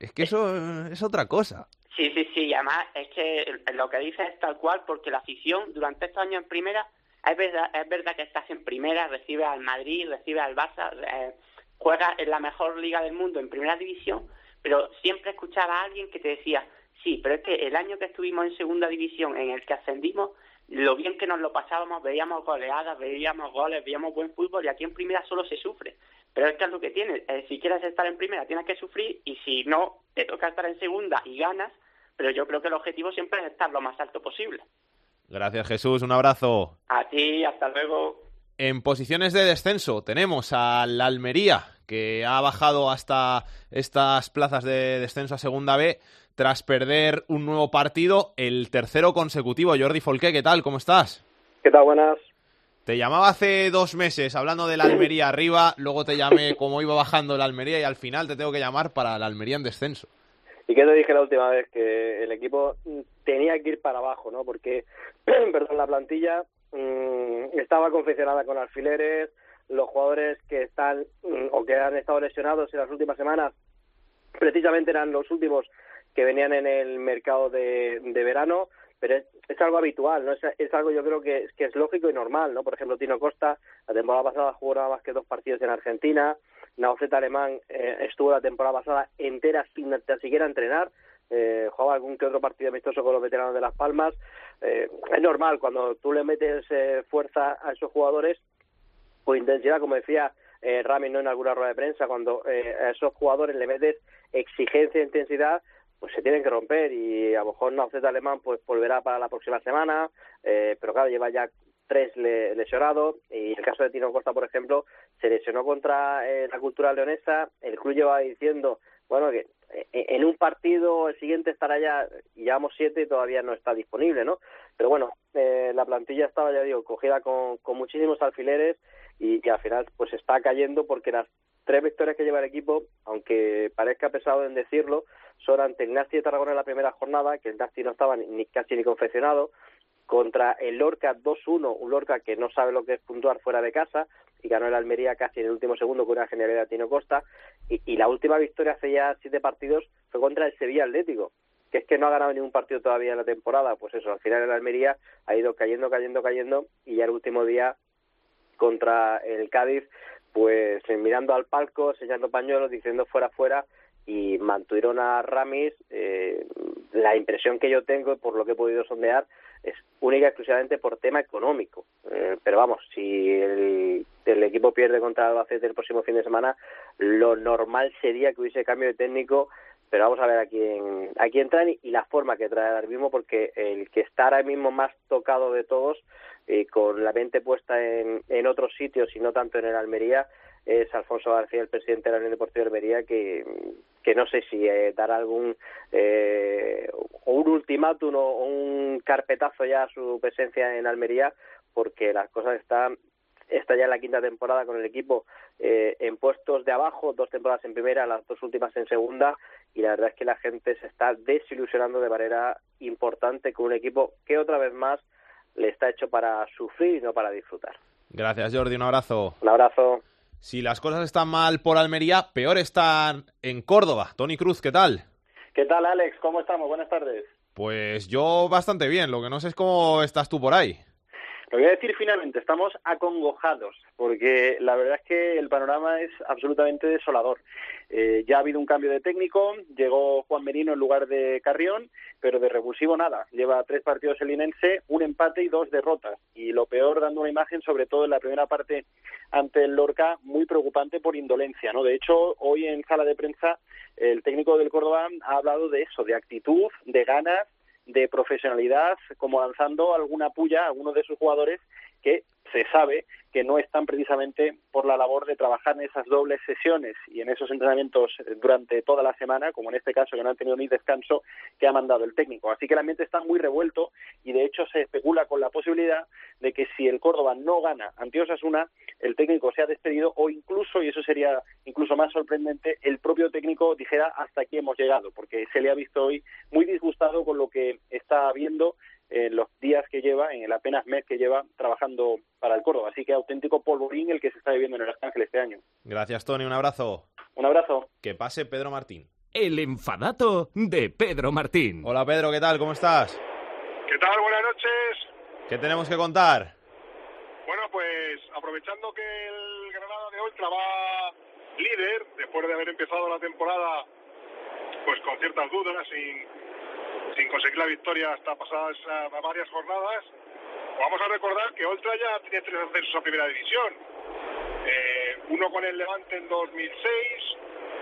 Es que eso es otra cosa. Sí, sí, sí. Además, es que lo que dices es tal cual, porque la afición durante estos años en primera, es verdad, es verdad que estás en primera, recibes al Madrid, recibes al Barça, eh, juegas en la mejor liga del mundo en primera división, pero siempre escuchaba a alguien que te decía, sí, pero es que el año que estuvimos en segunda división, en el que ascendimos, lo bien que nos lo pasábamos, veíamos goleadas, veíamos goles, veíamos buen fútbol y aquí en primera solo se sufre. Pero es que es lo que tienes. Eh, si quieres estar en primera, tienes que sufrir y si no, te toca estar en segunda y ganas. Pero yo creo que el objetivo siempre es estar lo más alto posible. Gracias, Jesús. Un abrazo. A ti, hasta luego. En posiciones de descenso tenemos a la Almería, que ha bajado hasta estas plazas de descenso a Segunda B tras perder un nuevo partido, el tercero consecutivo. Jordi Folqué, ¿qué tal? ¿Cómo estás? ¿Qué tal? Buenas. Te llamaba hace dos meses hablando de la Almería arriba, luego te llamé como iba bajando la Almería y al final te tengo que llamar para la Almería en descenso. ¿Y qué te dije la última vez? Que el equipo tenía que ir para abajo, ¿no? Porque, perdón, la plantilla mmm, estaba confeccionada con alfileres, los jugadores que están mm, o que han estado lesionados en las últimas semanas precisamente eran los últimos que venían en el mercado de, de verano pero es, algo habitual, ¿no? Es, algo yo creo que, que, es lógico y normal, ¿no? Por ejemplo, Tino Costa, la temporada pasada jugó nada más que dos partidos en Argentina, Naoceta Alemán eh, estuvo la temporada pasada entera sin ni siquiera entrenar, eh, jugaba algún que otro partido amistoso con los veteranos de Las Palmas. Eh, es normal, cuando tú le metes eh, fuerza a esos jugadores, o intensidad, como decía eh, Rami ¿no? en alguna rueda de prensa, cuando eh, a esos jugadores le metes exigencia e intensidad, pues se tienen que romper y a lo mejor Z Alemán pues volverá para la próxima semana, eh, pero claro, lleva ya tres lesionados y el caso de Tino Costa, por ejemplo, se lesionó contra eh, la cultura leonesa, el club lleva diciendo, bueno, que en un partido el siguiente estará ya, llevamos siete y todavía no está disponible, ¿no? Pero bueno, eh, la plantilla estaba, ya digo, cogida con, con muchísimos alfileres y, y al final pues está cayendo porque las tres victorias que lleva el equipo, aunque parezca pesado en decirlo, son ante el Nasti de Tarragona en la primera jornada, que el Nasti no estaba ni, casi ni confeccionado, contra el Lorca 2-1, un Lorca que no sabe lo que es puntuar fuera de casa, y ganó el Almería casi en el último segundo con una genialidad de Tino Costa, y, la última victoria hace ya siete partidos fue contra el Sevilla Atlético, que es que no ha ganado ningún partido todavía en la temporada, pues eso, al final el Almería ha ido cayendo, cayendo, cayendo, y ya el último día contra el Cádiz pues eh, mirando al palco, sellando pañuelos, diciendo fuera, fuera, y mantuvieron a Ramis. Eh, la impresión que yo tengo, por lo que he podido sondear, es única y exclusivamente por tema económico. Eh, pero vamos, si el, equipo pierde contra Albacete el próximo fin de semana, lo normal sería que hubiese cambio de técnico. Pero vamos a ver a quién, a quién traen y, y la forma que trae ahora mismo, porque el que está ahora mismo más tocado de todos con la mente puesta en, en otros sitios y no tanto en el Almería, es Alfonso García, el presidente de la Unión Deportiva de Almería, que, que no sé si eh, dará algún eh, un ultimátum o un carpetazo ya a su presencia en Almería, porque las cosas están está ya en la quinta temporada con el equipo eh, en puestos de abajo, dos temporadas en primera, las dos últimas en segunda, y la verdad es que la gente se está desilusionando de manera importante con un equipo que otra vez más le está hecho para sufrir y no para disfrutar. Gracias, Jordi. Un abrazo. Un abrazo. Si las cosas están mal por Almería, peor están en Córdoba. Tony Cruz, ¿qué tal? ¿Qué tal, Alex? ¿Cómo estamos? Buenas tardes. Pues yo bastante bien. Lo que no sé es cómo estás tú por ahí. Lo voy a decir finalmente, estamos acongojados, porque la verdad es que el panorama es absolutamente desolador. Eh, ya ha habido un cambio de técnico, llegó Juan Merino en lugar de Carrión, pero de revulsivo nada. Lleva tres partidos el Linense, un empate y dos derrotas. Y lo peor, dando una imagen, sobre todo en la primera parte ante el Lorca, muy preocupante por indolencia. ¿no? De hecho, hoy en sala de prensa, el técnico del Córdoba ha hablado de eso, de actitud, de ganas de profesionalidad, como lanzando alguna puya a algunos de sus jugadores que se sabe que no están precisamente por la labor de trabajar en esas dobles sesiones y en esos entrenamientos durante toda la semana, como en este caso que no han tenido ni descanso, que ha mandado el técnico. Así que el ambiente está muy revuelto y de hecho se especula con la posibilidad de que si el Córdoba no gana ante Osasuna, el técnico sea despedido o incluso, y eso sería incluso más sorprendente, el propio técnico dijera hasta aquí hemos llegado, porque se le ha visto hoy muy disgustado con lo que está viendo en los días que lleva, en el apenas mes que lleva trabajando para el Córdoba. Así que auténtico polvorín el que se está viviendo en el Arcángel este año. Gracias, Tony. Un abrazo. Un abrazo. Que pase Pedro Martín. El enfadato de Pedro Martín. Hola, Pedro. ¿Qué tal? ¿Cómo estás? ¿Qué tal? Buenas noches. ¿Qué tenemos que contar? Bueno, pues aprovechando que el Granada de Ultra va líder, después de haber empezado la temporada pues con ciertas dudas, sin sin conseguir la victoria hasta pasadas varias jornadas. Vamos a recordar que Oltra ya tiene tres ascensos a primera división. Eh, uno con el Levante en 2006,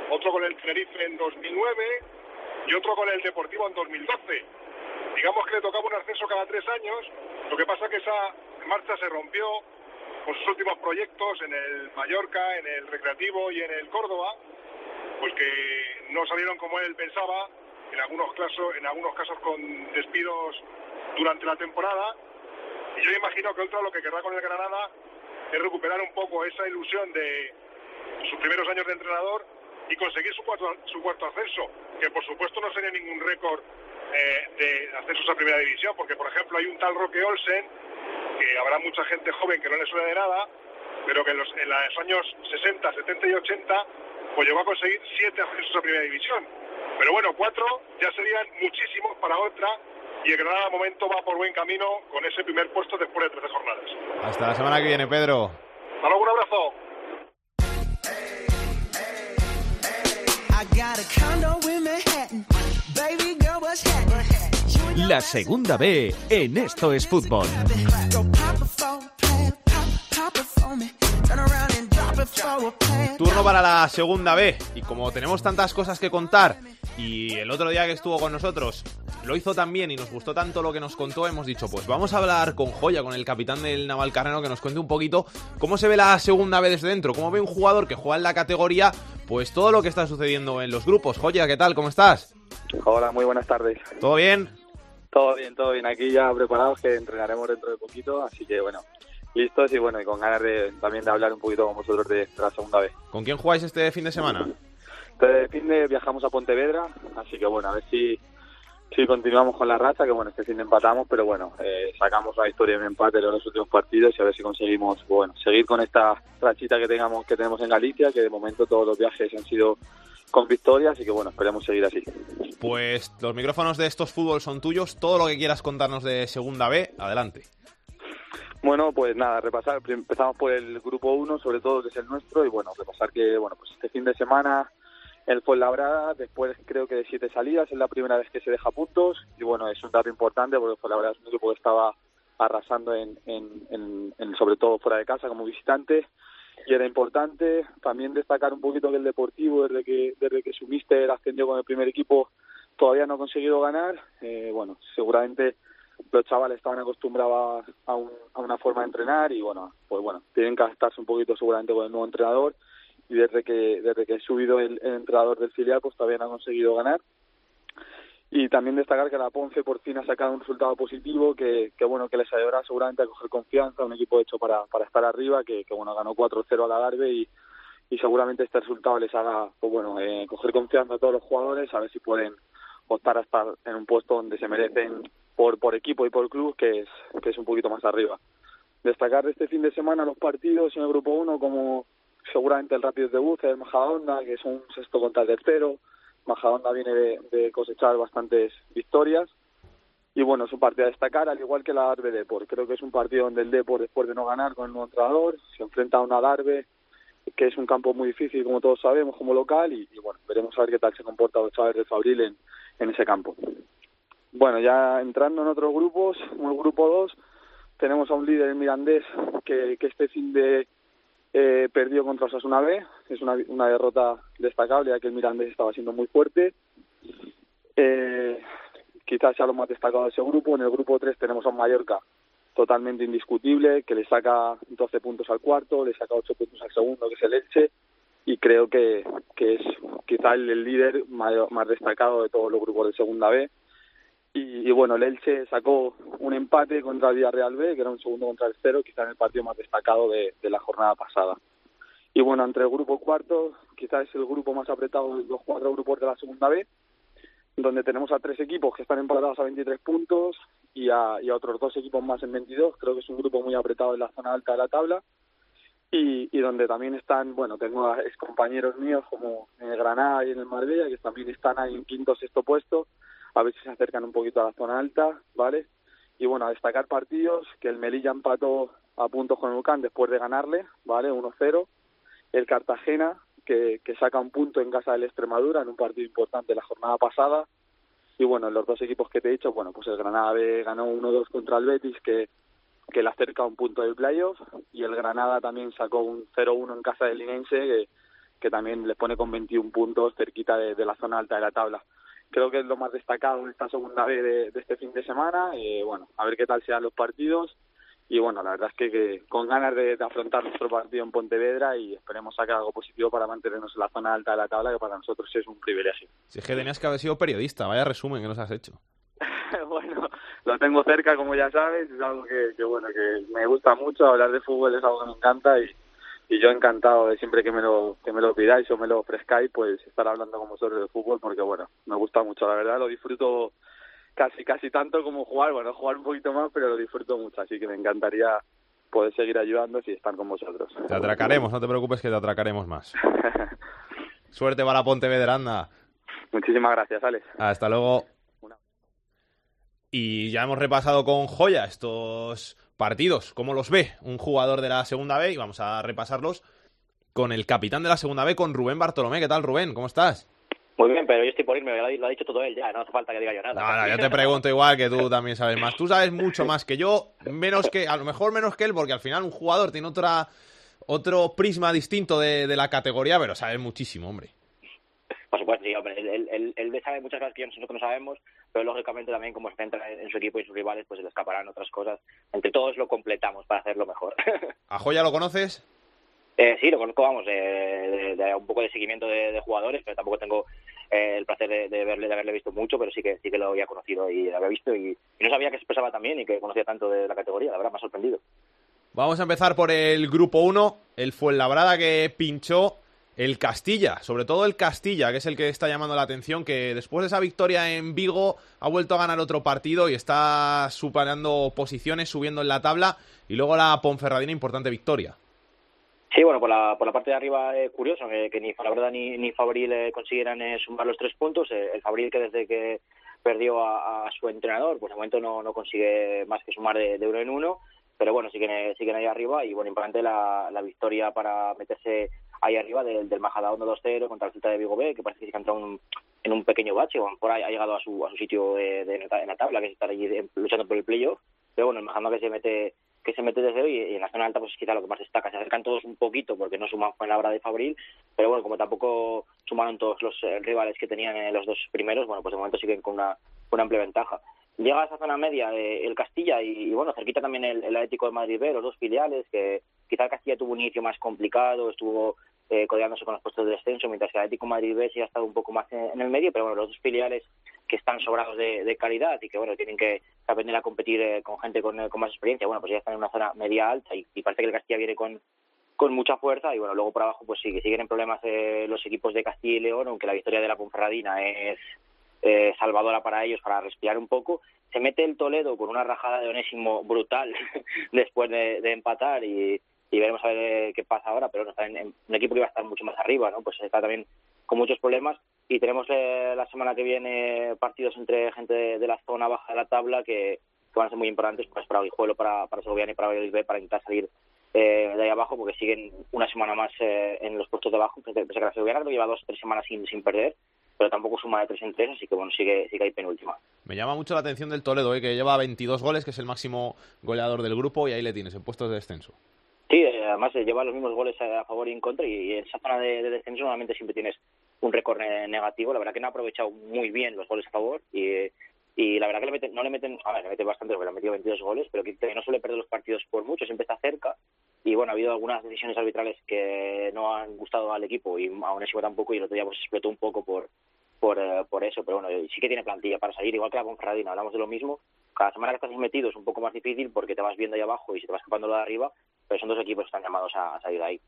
otro con el Tenerife en 2009 y otro con el Deportivo en 2012. Digamos que le tocaba un ascenso cada tres años. Lo que pasa es que esa marcha se rompió con sus últimos proyectos en el Mallorca, en el Recreativo y en el Córdoba, pues que no salieron como él pensaba en algunos casos, en algunos casos con despidos durante la temporada. Y yo imagino que Ultra lo que querrá con el Granada es recuperar un poco esa ilusión de sus primeros años de entrenador y conseguir su cuarto, su cuarto ascenso, que por supuesto no sería ningún récord eh, de ascensos a primera división, porque por ejemplo hay un tal Roque Olsen, que habrá mucha gente joven que no le suena de nada, pero que en los, en los años 60, 70 y 80 pues llegó a conseguir siete ascensos a primera división. Pero bueno, cuatro ya serían muchísimos para otra y el Granada de momento va por buen camino con ese primer puesto después de 13 jornadas. Hasta la semana que viene, Pedro. Hasta luego, un abrazo. La segunda B en Esto es Fútbol. Turno para la segunda B. Y como tenemos tantas cosas que contar, y el otro día que estuvo con nosotros lo hizo tan bien y nos gustó tanto lo que nos contó, hemos dicho, pues vamos a hablar con Joya, con el capitán del Naval Carreno, que nos cuente un poquito cómo se ve la segunda B desde dentro, cómo ve un jugador que juega en la categoría, pues todo lo que está sucediendo en los grupos. Joya, ¿qué tal? ¿Cómo estás? Hola, muy buenas tardes. ¿Todo bien? Todo bien, todo bien. Aquí ya preparados que entrenaremos dentro de poquito, así que bueno, listos y bueno, y con ganas de, también de hablar un poquito con vosotros de, la segunda vez. ¿Con quién jugáis este fin de semana? Este fin de viajamos a Pontevedra, así que bueno, a ver si, si continuamos con la racha, que bueno, este fin de empatamos, pero bueno, eh, sacamos la historia de un empate en los últimos partidos y a ver si conseguimos, bueno, seguir con esta rachita que tengamos que tenemos en Galicia, que de momento todos los viajes han sido con victorias así que bueno, esperemos seguir así. Pues los micrófonos de estos fútbol son tuyos, todo lo que quieras contarnos de Segunda B, adelante. Bueno, pues nada, repasar, empezamos por el grupo 1, sobre todo que es el nuestro, y bueno, repasar que, bueno, pues este fin de semana el Fuenlabrada, después creo que de siete salidas, es la primera vez que se deja puntos, y bueno, es un dato importante porque Fuenlabrada es un equipo que estaba arrasando en, en, en, sobre todo fuera de casa como visitante, y era importante también destacar un poquito que el Deportivo, desde que, desde que su ascendió con el primer equipo, todavía no ha conseguido ganar, eh, bueno, seguramente los chavales estaban acostumbrados a, una forma de entrenar y bueno, pues bueno, tienen que adaptarse un poquito seguramente con el nuevo entrenador y desde que desde que he subido el, entrenador del filial pues no ha conseguido ganar. Y también destacar que la Ponce por fin ha sacado un resultado positivo que, que bueno que les ayudará seguramente a coger confianza un equipo hecho para, para estar arriba que, que bueno ganó 4-0 a la Darbe y, y seguramente este resultado les haga pues bueno eh, coger confianza a todos los jugadores a ver si pueden optar a estar en un puesto donde se merecen por por equipo y por club que es que es un poquito más arriba. Destacar de este fin de semana los partidos en el grupo 1 como seguramente el Rápido de Buce, el Majadahonda, que es un sexto contra el tercero. Majadahonda viene de, de, cosechar bastantes victorias. Y bueno, es un partido a destacar, al igual que la Darbe Depor. Creo que es un partido donde el Depor, después de no ganar con el nuevo entrenador, se enfrenta a una Darbe, que es un campo muy difícil, como todos sabemos, como local. Y, bueno, veremos a ver qué tal se comporta los de Fabril en, ese campo. Bueno, ya entrando en otros grupos, en el grupo 2, tenemos a un líder mirandés que, que este fin de eh, perdió contra Osasuna B, es una, una derrota destacable ya que el Mirandés estaba siendo muy fuerte. Eh, quizás sea lo más destacado de ese grupo. En el grupo 3 tenemos a un Mallorca totalmente indiscutible, que le saca 12 puntos al cuarto, le saca 8 puntos al segundo, que es el Elche, y creo que, que es quizá el, líder más destacado de todos los grupos de Segunda B. Y, y, bueno, el Elche sacó un empate contra el Villarreal B, que era un segundo contra el cero, quizá en el partido más destacado de, de la jornada pasada. Y bueno, entre el grupo cuarto, quizás es el grupo más apretado de los cuatro grupos de la segunda B, donde tenemos a tres equipos que están empatados a 23 puntos y a, y a otros dos equipos más en 22. Creo que es un grupo muy apretado en la zona alta de la tabla. Y, y donde también están, bueno, tengo a ex compañeros míos como en el Granada y en el Marbella, que también están ahí en quinto sexto puesto, a ver si se acercan un poquito a la zona alta, ¿vale? Y bueno, a destacar partidos, que el Melilla empató a puntos con el Ucán después de ganarle, ¿vale? 1-0. El Cartagena, que, que saca un punto en casa del Extremadura en un partido importante la jornada pasada. Y bueno, los dos equipos que te he dicho, bueno, pues el Granada B ganó 1-2 contra el Betis, que, que le acerca un punto del playoff. Y el Granada también sacó un 0-1 en casa del Linense, que, también les pone con 21 puntos cerquita de la zona alta de la tabla creo que es lo más destacado en esta segunda vez de, de, este fin de semana. Eh, bueno, a ver qué tal sean los partidos. Y bueno, la verdad es que, que con ganas de, de, afrontar nuestro partido en Pontevedra y esperemos sacar algo positivo para mantenernos en la zona alta de la tabla, que para nosotros es un privilegio. Si es que tenías que haber sido periodista, vaya resumen que nos has hecho. bueno, lo tengo cerca, como ya sabes, es algo que, que, bueno, que me gusta mucho, hablar de fútbol es algo que me encanta y, y yo encantado de siempre que me lo que me lo pidáis o me lo ofrezcáis pues estar hablando con vosotros de fútbol porque bueno me gusta mucho. La verdad lo disfruto casi casi tanto como jugar. Bueno jugar un poquito más pero lo disfruto mucho. Así que me encantaría poder seguir ayudando y estar con vosotros. Te atracaremos no te preocupes que te atracaremos más. Suerte para Pontevedra anda. Muchísimas gracias Alex. Hasta luego. Y ya hemos repasado con joya estos partidos, ¿cómo los ve un jugador de la segunda B? Y vamos a repasarlos con el capitán de la segunda B, con Rubén Bartolomé. ¿Qué tal, Rubén? ¿Cómo estás? Muy bien, pero yo estoy por irme, lo ha dicho todo él ya, no hace falta que diga yo nada. No, no, yo te pregunto igual que tú también sabes más. Tú sabes mucho más que yo, menos que, a lo mejor menos que él, porque al final un jugador tiene otra otro prisma distinto de, de la categoría, pero sabes muchísimo, hombre. Por supuesto, sí, hombre, él, él, él, sabe muchas cosas que nosotros no sabemos, pero lógicamente también como se centra en su equipo y sus rivales, pues se le escaparán otras cosas. Entre todos lo completamos para hacerlo mejor. ¿A Joya lo conoces? Eh, sí, lo conozco, vamos, eh, de, de, un poco de seguimiento de, de jugadores, pero tampoco tengo eh, el placer de, de, verle, de haberle visto mucho, pero sí que sí que lo había conocido y lo había visto y, y no sabía que se expresaba tan bien y que conocía tanto de la categoría, la verdad me ha sorprendido. Vamos a empezar por el grupo 1, el Fuenlabrada que pinchó el Castilla, sobre todo el Castilla, que es el que está llamando la atención, que después de esa victoria en Vigo ha vuelto a ganar otro partido y está superando posiciones, subiendo en la tabla, y luego la Ponferradina, importante victoria. Sí, bueno, por la, por la parte de arriba eh, curioso, que, que ni Fuenlabrada ni, ni Fabril eh, consiguieran eh, sumar los tres puntos, eh, el Fabril que desde que perdió a, su entrenador, pues de momento no, no consigue más que sumar de, de uno en uno, pero bueno, siguen, siguen ahí arriba y bueno, importante la, la victoria para meterse ahí arriba del, del Majadahonda 2-0 contra el Celta de Vigo B, que parece que se ha entrado un, en un pequeño bache, o por ahí ha llegado a su, a su sitio de, de, en la tabla, que es estar allí de, luchando por el playoff, pero bueno, el Majadahonda que se mete que se mete desde hoy y en la zona alta pues quizá lo que más destaca, se acercan todos un poquito porque no suman en la hora de Fabril, pero bueno, como tampoco sumaron todos los eh, rivales que tenían en los dos primeros, bueno, pues de momento siguen con una, una amplia ventaja llega a esa zona media eh, el Castilla y, bueno, cerquita también el, el Atlético de Madrid B, los dos filiales, que quizá el Castilla tuvo un inicio más complicado, estuvo eh, codeándose con los puestos de descenso, mientras que el Atlético Madrid B sí ha estado un poco más en, el medio, pero bueno, los dos filiales que están sobrados de, calidad y que bueno tienen que aprender a competir eh, con gente con, con, más experiencia, bueno, pues ya están en una zona media alta y, parece que el Castilla viene con, con mucha fuerza y bueno, luego por abajo pues sí que siguen en problemas eh, los equipos de Castilla y León, aunque la victoria de la Ponferradina es eh, salvadora para ellos para respirar un poco. Se mete el Toledo con una rajada de Onésimo brutal después de, empatar y, veremos a ver eh, qué pasa ahora, pero no está en, un equipo que va a estar mucho más arriba, ¿no? Pues está también con muchos problemas y tenemos eh, la semana que viene partidos entre gente de, la zona baja de la tabla que, van a ser muy importantes pues para Guijuelo, para, para Segoviana y para Valladolid para intentar salir de ahí abajo porque siguen una semana más en los puestos de abajo, pese que la Segoviana lo lleva dos o tres semanas sin, sin perder pero tampoco suma de tres en tres, así que bueno, sigue, sigue ahí penúltima. Me llama mucho la atención del Toledo, ¿eh? que lleva 22 goles, que es el máximo goleador del grupo, y ahí le tienes, en puestos de descenso. Sí, eh, además eh, lleva los mismos goles a favor y en contra, y en esa zona de, descenso normalmente siempre tienes un récord negativo. La verdad que no ha aprovechado muy bien los goles a favor, y, y la verdad que le meten, no le meten, a ver, le mete bastante, porque le ha metido 22 goles, pero que no suele perder los partidos por mucho, siempre está cerca, y bueno, ha habido algunas decisiones arbitrales que no han gustado al equipo y aún así tampoco y el otro día pues explotó un poco por por, eh, por eso, pero bueno, sí que tiene plantilla para salir, igual que la Conferradina, hablamos de lo mismo, cada semana que estás metido es un poco más difícil porque te vas viendo ahí abajo y se te vas escapando lo de arriba, pero son dos equipos que están llamados a, salir de ahí.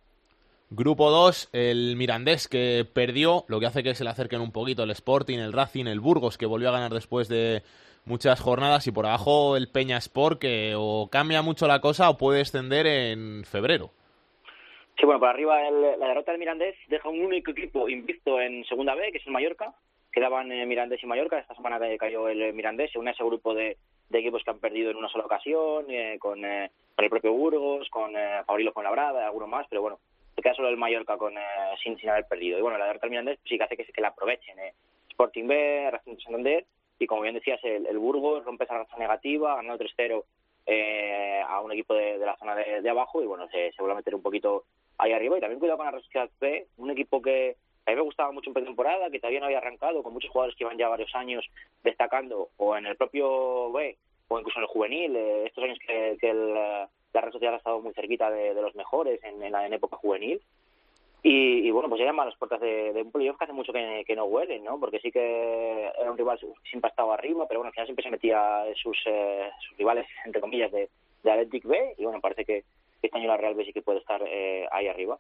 Grupo 2, el Mirandés que perdió, lo que hace que se le acerquen un poquito el Sporting, el Racing, el Burgos que volvió a ganar después de muchas jornadas y por abajo el Peña Sport que o cambia mucho la cosa o puede extender en febrero. Sí, bueno, por arriba la derrota del Mirandés deja un único equipo invicto en Segunda B, que es el Mallorca. Quedaban eh, Mirandés y Mallorca. Esta semana cayó el Mirandés, se une a ese grupo de, equipos que han perdido en una sola ocasión, eh, con, eh, con, el propio Burgos, con eh, Fabrilo con Labrada, alguno más, pero bueno, se queda solo el Mallorca con, sin, sin haber perdido. Y bueno, la derrota del Mirandés sí que hace que, que la aprovechen. Sporting B, Racing de Santander, y como bien decías, el, Burgos rompe esa racha negativa, ganó 3-0 a un equipo de, la zona de, abajo y bueno, se, vuelve a meter un poquito ahí arriba. Y también cuidado con la Real B, un equipo que a mí me gustaba mucho en pretemporada, que todavía no había arrancado, con muchos jugadores que iban ya varios años destacando, o en el propio B, o incluso en el juvenil, eh, estos años que, el, la red social ha estado muy cerquita de, los mejores en, la, época juvenil. Y, bueno, pues ya llaman a las puertas de, un playoff que hace mucho que, no huelen, ¿no? Porque sí que era un rival siempre ha estado arriba, pero bueno, al final siempre se metía sus, eh, sus rivales, entre comillas, de, de Athletic B, y bueno, parece que, este año la Real B sí que puede estar eh, ahí arriba.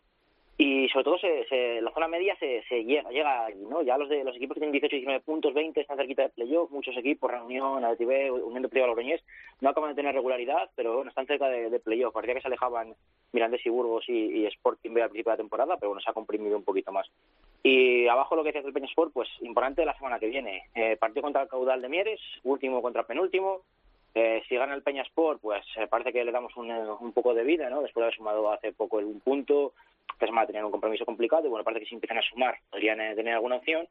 Y sobre todo se, la zona media se, se llega, llega allí, ¿no? Ya los de los equipos que tienen 18 y 19 puntos, 20 están cerquita de playoff, muchos equipos, Reunión, ADTV, Unión de Playoff Logroñés, no acaban de tener regularidad, pero bueno, están cerca de, de playoff. Parecía que se alejaban Mirandés y Burgos y, Sporting B al principio de la temporada, pero bueno, se ha comprimido un poquito más. Y abajo lo que decía el Peña Sport, pues importante la semana que viene. Eh, partido contra el Caudal de Mieres, último contra penúltimo, eh, si gana el Peña Sport, pues eh, parece que le damos un, eh, un, poco de vida, ¿no? Después de haber sumado hace poco un punto, semana tenían un compromiso complicado y bueno, parece que si empiezan a sumar podrían tener alguna opción.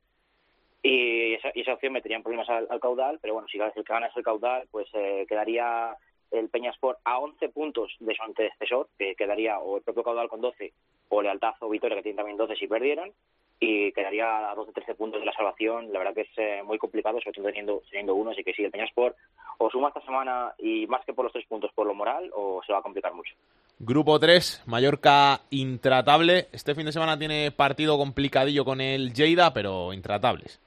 Y esa, esa opción meterían problemas al, caudal, pero bueno, si el que gana es el caudal, pues quedaría el Peña Sport a 11 puntos de su antecesor, que quedaría o el propio caudal con 12 o Lealtad o Vitoria, que tienen también 12 si perdieran y quedaría a 12-13 puntos de la salvación. La verdad que es eh, muy complicado, sobre todo teniendo, teniendo uno, así que sí, el Peñasport o suma esta semana y más que por los tres puntos, por lo moral, o se va a complicar mucho. Grupo 3, Mallorca intratable. Este fin de semana tiene partido complicadillo con el Lleida, pero intratables.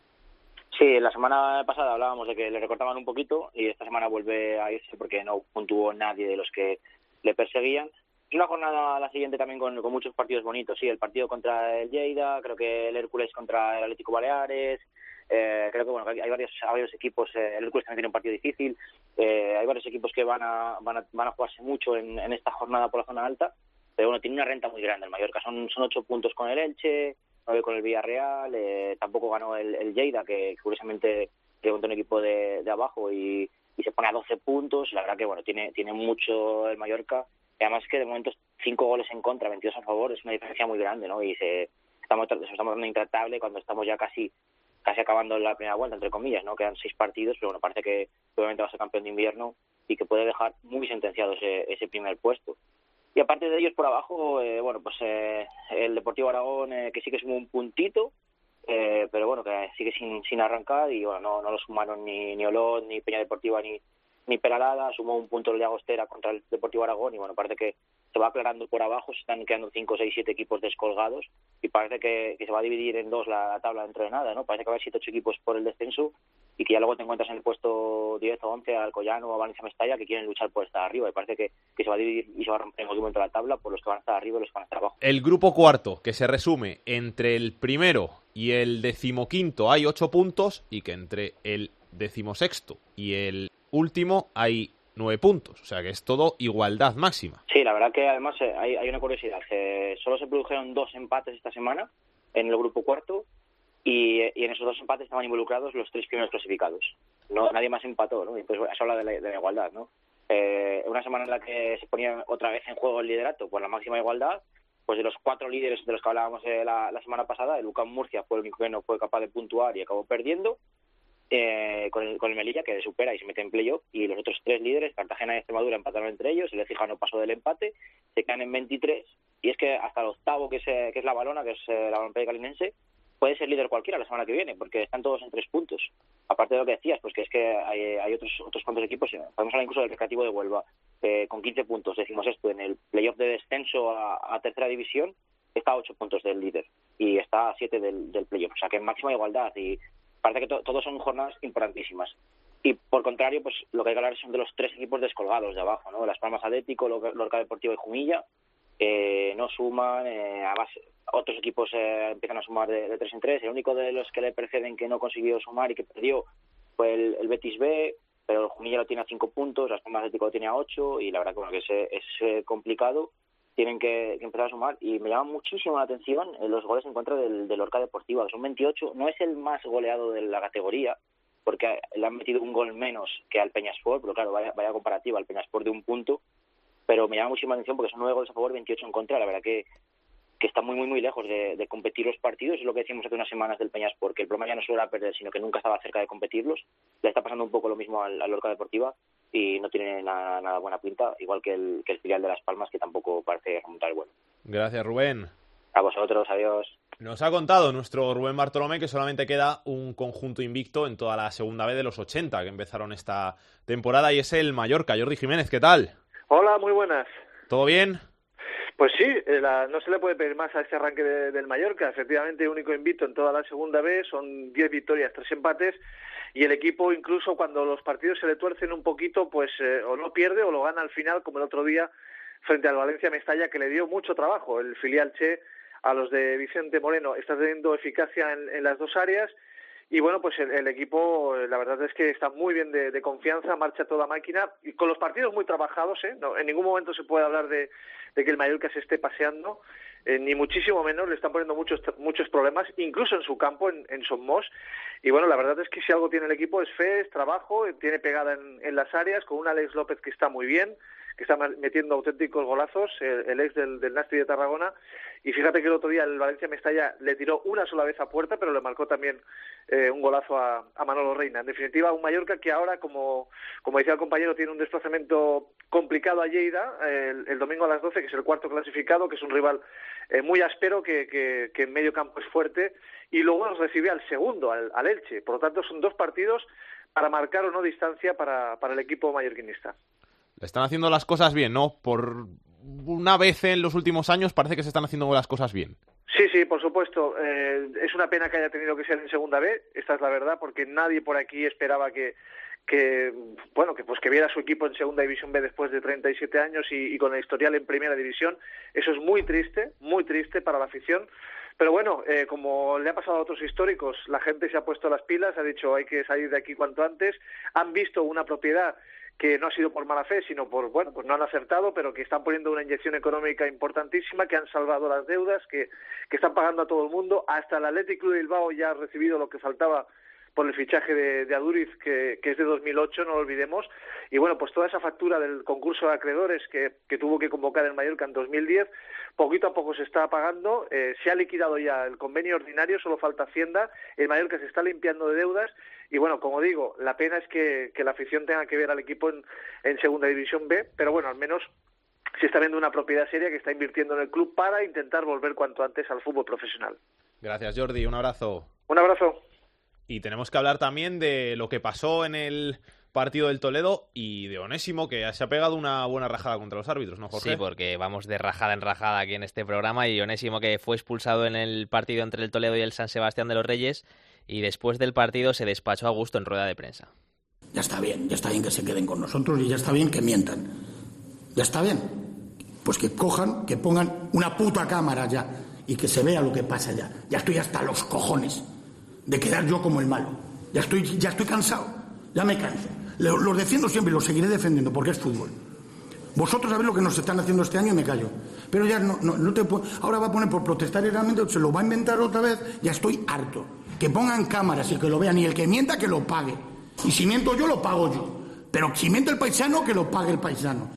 Sí, la semana pasada hablábamos de que le recortaban un poquito y esta semana vuelve a irse porque no puntuó nadie de los que le perseguían una jornada la siguiente también con, muchos partidos bonitos, sí, el partido contra el Lleida, creo que el Hércules contra el Atlético Baleares, eh, creo que bueno hay varios, varios equipos, eh, el Hércules también tiene un partido difícil, eh, hay varios equipos que van a, van a, van a jugarse mucho en, esta jornada por la zona alta, pero bueno, tiene una renta muy grande el Mallorca, son, son ocho puntos con el Elche, nueve con el Villarreal, tampoco ganó el, el Lleida, que curiosamente levantó un equipo de, de abajo y, y se pone a 12 puntos, la verdad que bueno, tiene, tiene mucho el Mallorca además que de momento cinco goles en contra, 22 a favor, es una diferencia muy grande, ¿no? Y se, estamos, estamos dando intratable cuando estamos ya casi casi acabando la primera vuelta, entre comillas, ¿no? Quedan seis partidos, pero bueno, parece que obviamente va a ser campeón de invierno y que puede dejar muy sentenciado ese, ese primer puesto. Y aparte de ellos por abajo, eh, bueno, pues eh, el Deportivo Aragón, eh, que sí que sumó un puntito, pero bueno, que sigue sin, sin arrancar y bueno, no, no lo sumaron ni, ni Olot, ni Peña Deportiva, ni, ni Peralada, sumó un punto el de Agostera contra el Deportivo Aragón y bueno, parece que, se va aclarando por abajo, se están quedando 5, 6, 7 equipos descolgados y parece que, se va a dividir en dos la, tabla dentro de nada, ¿no? Parece que va a haber 7, 8 equipos por el descenso y que ya luego te encuentras en el puesto 10 o 11 al Collano o a Valencia Mestalla que quieren luchar por estar arriba y parece que, se va a dividir y se va a romper en algún momento la tabla por los que van a estar arriba y los que van a estar abajo. El grupo cuarto, que se resume entre el primero y el decimoquinto hay 8 puntos y que entre el decimosexto y el último hay nueve puntos. O sea que es todo igualdad máxima. Sí, la verdad que además eh, hay, hay una curiosidad. solo se produjeron dos empates esta semana en el grupo cuarto y, en esos dos empates estaban involucrados los tres primeros clasificados. No, nadie más empató, ¿no? Y pues eso habla de la, igualdad, ¿no? Eh, una semana en la que se ponía otra vez en juego el liderato por la máxima igualdad, pues de los cuatro líderes de los que hablábamos eh, la, la, semana pasada, el UCAM Murcia fue el único que no fue capaz de puntuar y acabó perdiendo, eh, con, el, con el Melilla, que supera y se mete en playoff, y los otros tres líderes, Cartagena y Extremadura, empataron entre ellos, el Ecija no pasó del empate, se quedan en 23, y es que hasta el octavo, que es, eh, que es la Balona, que es eh, la Balona Calinense, puede ser líder cualquiera la semana que viene, porque están todos en tres puntos. Aparte de lo que decías, pues que es que hay, otros otros cuantos equipos, podemos hablar incluso del Recreativo de Huelva, con 15 puntos, decimos esto, en el playoff de descenso a, tercera división, está a 8 puntos del líder y está a 7 del, del playoff, o sea que máxima igualdad y parece que todos son jornadas importantísimas. Y por contrario, pues lo que hay que hablar son de los tres equipos descolgados de abajo, ¿no? Las Palmas Atlético, Lorca Deportivo y Jumilla, eh, no suman, eh, además otros equipos eh, empiezan a sumar de, tres en tres. El único de los que le preceden que no consiguió sumar y que perdió fue el, Betis B, pero el Jumilla lo tiene a cinco puntos, Las Palmas Atlético lo tiene a ocho y la verdad que, que es, es complicado tienen que, empezar a sumar. Y me llama muchísimo la atención eh, los goles en contra del, Orca Deportiva, que son 28, no es el más goleado de la categoría, porque le han metido un gol menos que al Peñasport, pero claro, vaya, vaya comparativa, al Peñasport de un punto, pero me llama muchísima atención porque son nueve goles a favor, 28 en contra, la verdad que, que está muy, muy, muy lejos de, competir los partidos, es lo que decíamos hace unas semanas del Peñasport, que el problema ya no solo era perder, sino que nunca estaba cerca de competirlos, le está pasando un poco lo mismo al, al Orca Deportiva, y no tiene nada, buena pinta, igual que el, que el filial de Las Palmas, que tampoco parece remontar el vuelo. Gracias, Rubén. A vosotros, adiós. Nos ha contado nuestro Rubén Bartolomé que solamente queda un conjunto invicto en toda la segunda vez de los 80 que empezaron esta temporada y es el Mallorca. Jordi Jiménez, ¿qué tal? Hola, muy buenas. ¿Todo bien? Pues sí, eh, no se le puede pedir más a este arranque del Mallorca. Efectivamente, único invicto en toda la segunda vez, son 10 victorias, 3 empates y el equipo incluso cuando los partidos se le tuercen un poquito, pues eh, o no pierde o lo gana al final, como el otro día frente al Valencia Mestalla, que le dio mucho trabajo el filial Che a los de Vicente Moreno. Está teniendo eficacia en, las dos áreas y bueno, pues el, equipo, la verdad es que está muy bien de, confianza, marcha toda máquina y con los partidos muy trabajados, ¿eh? No, en ningún momento se puede hablar de, de que el Mallorca se esté paseando eh, ni muchísimo menos, le están poniendo muchos muchos problemas, incluso en su campo, en, en Somos. Y bueno, la verdad es que si algo tiene el equipo es fe, es trabajo, eh, tiene pegada en, en las áreas, con un Alex López que está muy bien, que está metiendo auténticos golazos, el, ex del, del Nasti de Tarragona. Y fíjate que el otro día el Valencia Mestalla le tiró una sola vez a puerta, pero le marcó también eh, un golazo a, a, Manolo Reina. En definitiva, un Mallorca que ahora, como, como decía el compañero, tiene un desplazamiento complicado a Lleida el, el domingo a las 12, que es el cuarto clasificado, que es un rival eh, muy áspero, que, que, que, en medio campo es fuerte, y luego nos recibe al segundo, al, al Elche. Por lo tanto, son dos partidos para marcar o no distancia para, para el equipo mallorquinista. Están haciendo las cosas bien, ¿no? Por una vez en los últimos años parece que se están haciendo las cosas bien. Sí, sí, por supuesto. Eh, es una pena que haya tenido que ser en segunda B, esta es la verdad, porque nadie por aquí esperaba que, que bueno que pues que viera su equipo en segunda división B después de 37 años y, y con el historial en primera división eso es muy triste muy triste para la afición pero bueno, eh, como le ha pasado a otros históricos, la gente se ha puesto las pilas, ha dicho hay que salir de aquí cuanto antes, han visto una propiedad que no ha sido por mala fe, sino por, bueno, pues no han acertado, pero que están poniendo una inyección económica importantísima, que han salvado las deudas, que, que están pagando a todo el mundo. Hasta el Athletic Club de Bilbao ya ha recibido lo que faltaba por el fichaje de, de Aduriz, que, que, es de 2008, no lo olvidemos. Y bueno, pues toda esa factura del concurso de acreedores que, que tuvo que convocar el Mallorca en 2010, poquito a poco se está pagando, eh, se ha liquidado ya el convenio ordinario, solo falta Hacienda, el Mallorca se está limpiando de deudas y bueno, como digo, la pena es que, que la afición tenga que ver al equipo en, en Segunda División B, pero bueno, al menos se está viendo una propiedad seria que está invirtiendo en el club para intentar volver cuanto antes al fútbol profesional. Gracias, Jordi. Un abrazo. Un abrazo. Y tenemos que hablar también de lo que pasó en el partido del Toledo y de Onésimo, que se ha pegado una buena rajada contra los árbitros, ¿no, Jorge? Sí, porque vamos de rajada en rajada aquí en este programa y Onésimo que fue expulsado en el partido entre el Toledo y el San Sebastián de los Reyes y después del partido se despachó a gusto en rueda de prensa. Ya está bien, ya está bien que se queden con nosotros y ya está bien que mientan. Ya está bien. Pues que cojan, que pongan una puta cámara ya y que se vea lo que pasa ya. Ya estoy hasta los cojones de quedar yo como el malo. Ya estoy, ya estoy cansado, ya me canso. Los defiendo siempre y los seguiré defendiendo porque es fútbol. Vosotros sabéis lo que nos están haciendo este año y me callo. Pero ya no, no, no te Ahora va a poner por protestar y realmente se lo va a inventar otra vez. Ya estoy harto. Que pongan cámaras y que lo vean y el que mienta que lo pague. Y si miento yo, lo pago yo. Pero si miente el paisano, que lo pague el paisano.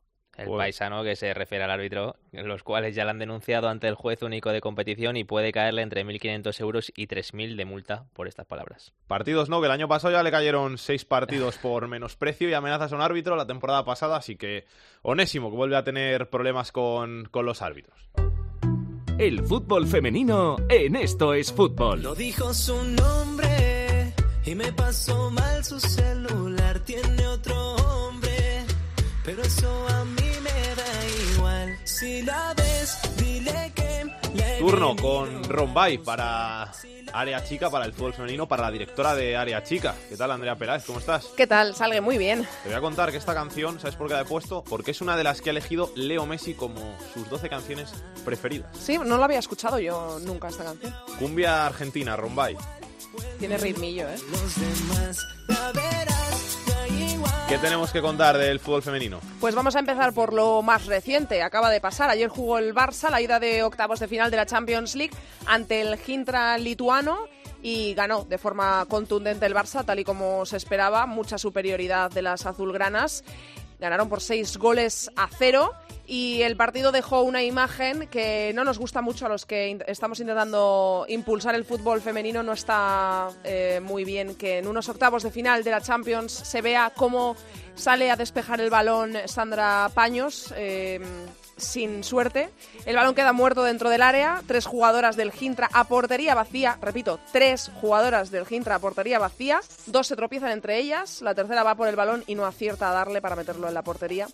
El paisano que se refiere al árbitro, los cuales ya le han denunciado ante el juez único de competición y puede caerle entre 1.500 euros y 3.000 de multa por estas palabras. Partidos no, que el año pasado ya le cayeron seis partidos por menosprecio y amenazas a un árbitro la temporada pasada, así que Onésimo que vuelve a tener problemas con, con los árbitros. El fútbol femenino en esto es fútbol. No dijo su nombre y me pasó mal su celular. Tiene otro hombre, pero eso a mí Turno con Rombay para Área Chica, para el fútbol femenino, para la directora de Área Chica. ¿Qué tal, Andrea Peláez? ¿Cómo estás? ¿Qué tal? Salgue muy bien. Te voy a contar que esta canción, ¿sabes por qué la he puesto? Porque es una de las que ha elegido Leo Messi como sus 12 canciones preferidas. Sí, no la había escuchado yo nunca esta canción. Cumbia argentina, Rombay. Tiene ritmillo, ¿eh? ¿Qué tenemos que contar del fútbol femenino? Pues vamos a empezar por lo más reciente. Acaba de pasar. Ayer jugó el Barça la ida de octavos de final de la Champions League ante el Gintra lituano y ganó de forma contundente el Barça, tal y como se esperaba. Mucha superioridad de las azulgranas. Ganaron por seis goles a cero y el partido dejó una imagen que no nos gusta mucho a los que estamos intentando impulsar el fútbol femenino. No está eh, muy bien que en unos octavos de final de la Champions se vea cómo sale a despejar el balón Sandra Paños. eh, sin suerte. El balón queda muerto dentro del área. Tres jugadoras del Gintra a portería vacía. Repito, tres jugadoras del Gintra a portería vacía. Dos se tropiezan entre ellas. La tercera va por el balón y no acierta a darle para meterlo en la portería.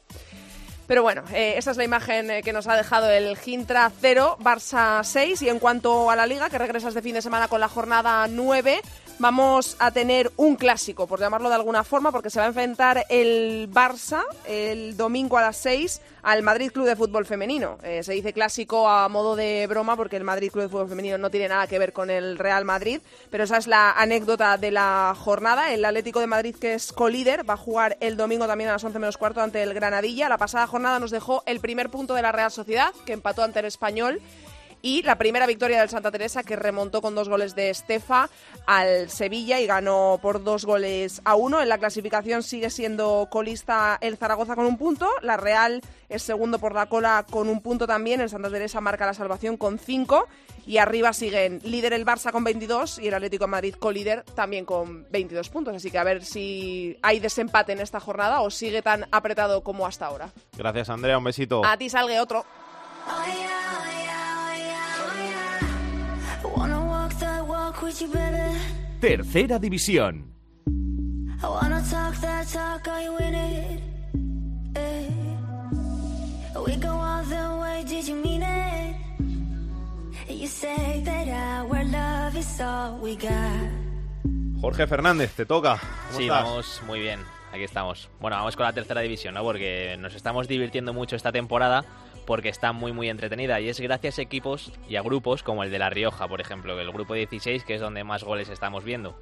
Pero bueno, eh, esa es la imagen eh, que nos ha dejado el Gintra 0, Barça 6. Y en cuanto a la liga, que regresa este fin de semana con la jornada 9, vamos a tener un clásico, por llamarlo de alguna forma, porque se va a enfrentar el Barça el domingo a las 6 al Madrid Club de Fútbol Femenino. Eh, se dice clásico a modo de broma porque el Madrid Club de Fútbol Femenino no tiene nada que ver con el Real Madrid, pero esa es la anécdota de la jornada. El Atlético de Madrid, que es colíder, va a jugar el domingo también a las 11 menos cuarto ante el Granadilla. La pasada jornada nos dejó el primer punto de la Real Sociedad, que empató ante el Español. Y la primera victoria del Santa Teresa que remontó con dos goles de Estefa al Sevilla y ganó por dos goles a uno. En la clasificación sigue siendo colista el Zaragoza con un punto. La Real es segundo por la cola con un punto también. El Santa Teresa marca la salvación con cinco. Y arriba siguen líder el Barça con 22 y el Atlético de Madrid colíder también con 22 puntos. Así que a ver si hay desempate en esta jornada o sigue tan apretado como hasta ahora. Gracias, Andrea. Un besito. A ti salgue otro. Wanna we got. Jorge Fernández, te toca. ¿Cómo Sí, estás? vamos muy bien. Aquí estamos. Bueno, vamos con la tercera división, ¿no? Porque nos estamos divirtiendo mucho esta temporada porque está muy muy entretenida y es gracias a equipos y a grupos como el de La Rioja, por ejemplo, el grupo 16 que es donde más goles estamos viendo.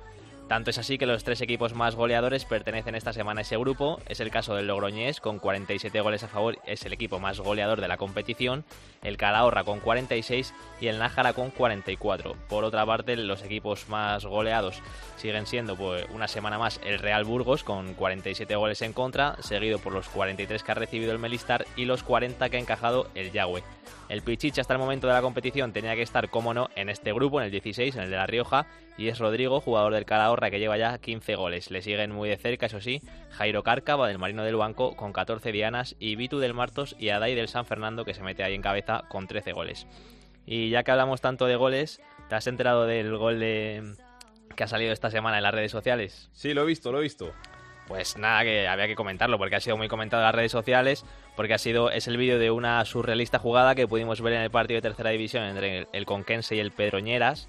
Tanto es así que los tres equipos más goleadores pertenecen esta semana a ese grupo. Es el caso del Logroñés con 47 goles a favor, es el equipo más goleador de la competición. El Calahorra con 46 y el Nájara con 44. Por otra parte, los equipos más goleados siguen siendo pues, una semana más el Real Burgos con 47 goles en contra, seguido por los 43 que ha recibido el Melistar y los 40 que ha encajado el Yagüe. El Pichichi hasta el momento de la competición tenía que estar, como no, en este grupo, en el 16, en el de La Rioja, y es Rodrigo, jugador del Calahorra, que lleva ya 15 goles. Le siguen muy de cerca, eso sí, Jairo Cárcava del Marino del Banco con 14 dianas y Vitu del Martos y Adai del San Fernando, que se mete ahí en cabeza con 13 goles. Y ya que hablamos tanto de goles, ¿te has enterado del gol de... que ha salido esta semana en las redes sociales? Sí, lo he visto, lo he visto. Pues nada, que había que comentarlo, porque ha sido muy comentado en las redes sociales, porque ha sido es el vídeo de una surrealista jugada que pudimos ver en el partido de tercera división entre el, el Conquense y el Pedroñeras.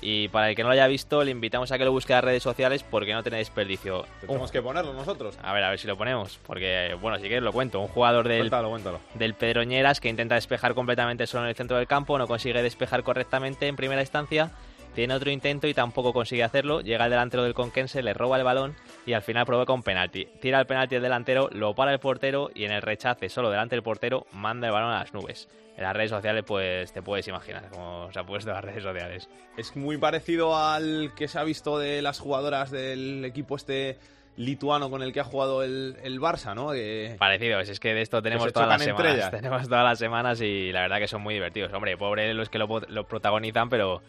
Y para el que no lo haya visto, le invitamos a que lo busque en las redes sociales porque no tiene desperdicio. Tenemos que ponerlo nosotros. A ver, a ver si lo ponemos. Porque, bueno, si quieres lo cuento. Un jugador del, Cuéntalo, cuéntalo. del Pedroñeras que intenta despejar completamente solo en el centro del campo, no consigue despejar correctamente en primera instancia, tiene otro intento y tampoco consigue hacerlo, llega el delantero del Conquense, le roba el balón y al final provoca un penalti. Tira el penalti el delantero, lo para el portero y en el rechace solo delante del portero manda el balón a las nubes. En las redes sociales pues te puedes imaginar cómo se ha puesto en las redes sociales. Es muy parecido al que se ha visto de las jugadoras del equipo este lituano con el que ha jugado el, el Barça, ¿no? Parecido, es que de esto tenemos todas las semanas. ellas. Tenemos todas las semanas y la verdad que son muy divertidos. Hombre, pobre los que lo, lo protagonizan, pero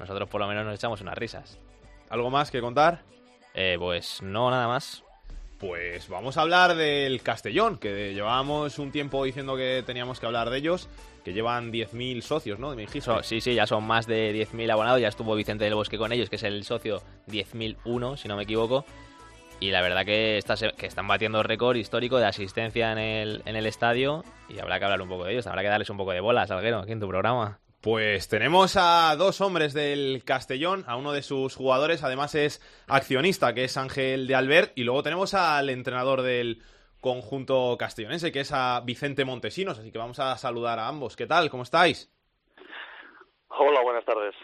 nosotros por lo menos nos echamos unas risas. ¿Algo más que contar? Eh, pues no, nada más. Pues vamos a hablar del Castellón, que llevábamos un tiempo diciendo que teníamos que hablar de ellos, que llevan 10.000 socios, ¿no? Me dijiste. So- sí, sí, ya son más de 10.000 abonados. Ya estuvo Vicente del Bosque con ellos, que es el socio 10.001, si no me equivoco. Y la verdad que, están batiendo récord histórico de asistencia en el, en el estadio. Y habrá que hablar un poco de ellos. Habrá que darles un poco de bola, Salguero, aquí en tu programa. Pues tenemos a dos hombres del Castellón, a uno de sus jugadores, además es accionista, que es Ángel de Albert, y luego tenemos al entrenador del conjunto castellonense, que es a Vicente Montesinos, así que vamos a saludar a ambos. ¿Qué tal? ¿Cómo estáis? Hola, buenas tardes.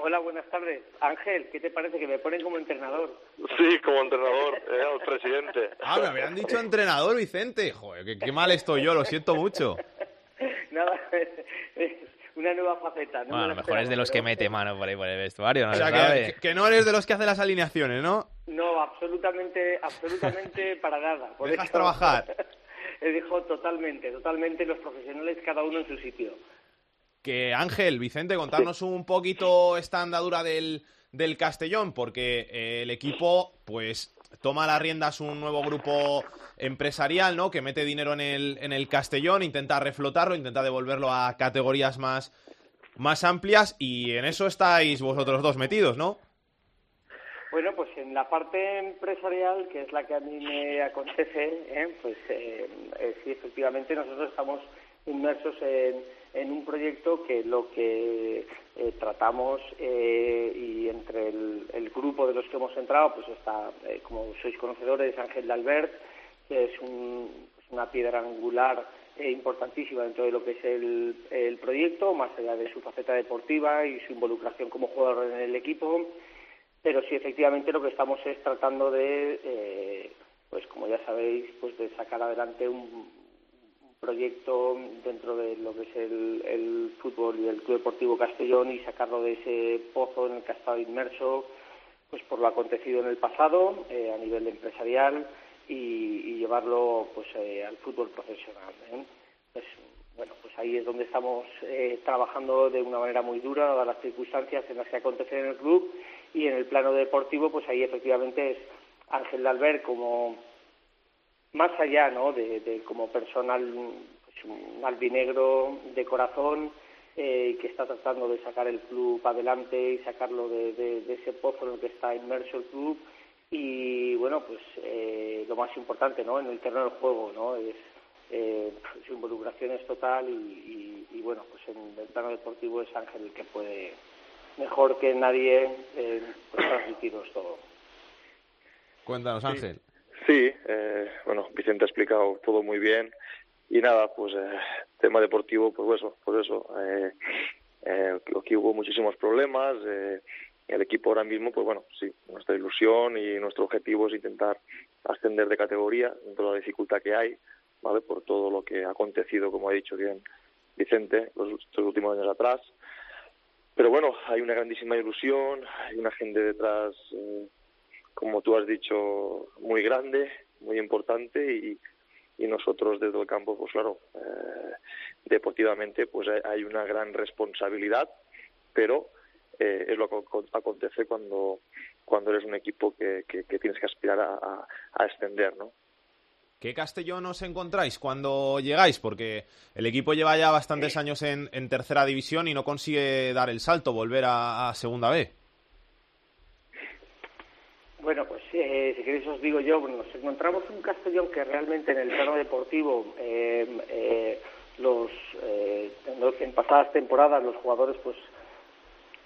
Hola, buenas tardes. Ángel, ¿qué te parece que me ponen como entrenador? Sí, como entrenador, eh, al presidente. Ah, me habían dicho entrenador, Vicente. Joder, qué, qué mal estoy yo, lo siento mucho. Nada, es una nueva faceta. No Bueno, a lo mejor es de los que mete mano por ahí por el vestuario, no O se sea, que, que no eres de los que hace las alineaciones, ¿no? No, absolutamente, absolutamente para nada. Por Dejas eso- trabajar. Dijo totalmente, totalmente los profesionales cada uno en su sitio. Que Ángel, Vicente, contarnos un poquito esta andadura del, del Castellón, porque eh, el equipo, pues, toma las riendas un nuevo grupo empresarial, ¿no? Que mete dinero en el, en el Castellón, intenta reflotarlo, intenta devolverlo a categorías más, más amplias, y en eso estáis vosotros dos metidos, ¿no? Bueno, pues en la parte empresarial, que es la que a mí me acontece, ¿eh? pues eh, eh, sí, efectivamente nosotros estamos inmersos en, en un proyecto que lo que eh, tratamos eh, y entre el, grupo de los que hemos entrado, pues está, eh, como sois conocedores, Ángel de Albert, que es un- una piedra angular eh, importantísima dentro de lo que es el, el proyecto, más allá de su faceta deportiva y su involucración como jugador en el equipo. Pero sí efectivamente lo que estamos es tratando de eh, pues como ya sabéis pues de sacar adelante un proyecto dentro de lo que es el, el fútbol y el Club Deportivo Castellón y sacarlo de ese pozo en el que ha estado inmerso pues por lo acontecido en el pasado eh, a nivel empresarial y, y llevarlo pues eh, al fútbol profesional ¿eh? Pues, bueno, pues ahí es donde estamos eh, trabajando de una manera muy dura, dadas las circunstancias en las que acontece en el club, y en el plano deportivo, pues ahí efectivamente es Ángel Dalbert como más allá, ¿no? De, de como personal, pues, un albinegro de corazón eh, que está tratando de sacar el club adelante y sacarlo de, de- de ese pozo en el que está inmerso el club y bueno, pues eh, lo más importante, ¿no? En el terreno del juego, ¿no? Es eh, su involucración es total y, y- y, bueno, pues en el plano deportivo es Ángel el que puede mejor que nadie eh, pues, transmitiros todo. Cuéntanos, Ángel. Sí, eh, bueno, Vicente ha explicado todo muy bien. Y nada, pues eh, tema deportivo, pues eso, por eso. Eh, eh, aquí hubo muchísimos problemas. eh, el equipo ahora mismo, pues bueno, sí, nuestra ilusión y nuestro objetivo es intentar ascender de categoría dentro de la dificultad que hay, ¿vale? Por todo lo que ha acontecido, como ha dicho bien Vicente, los, estos últimos años atrás. Pero bueno, hay una grandísima ilusión, hay una gente detrás, eh, como tú has dicho, muy grande, muy importante y, y nosotros desde el campo, pues claro, eh, deportivamente pues hay, una gran responsabilidad, pero eh, es lo que acon- acontece cuando, cuando eres un equipo que, que, que tienes que aspirar a, a, a ascender, ¿no? ¿Qué Castellón os encontráis cuando llegáis? Porque el equipo lleva ya bastantes años en, en tercera división y no consigue dar el salto, volver a, a segunda B. Bueno, pues eh, si queréis os digo yo, nos encontramos un Castellón que realmente en el plano deportivo, eh, eh, eh, en, pasadas temporadas los jugadores pues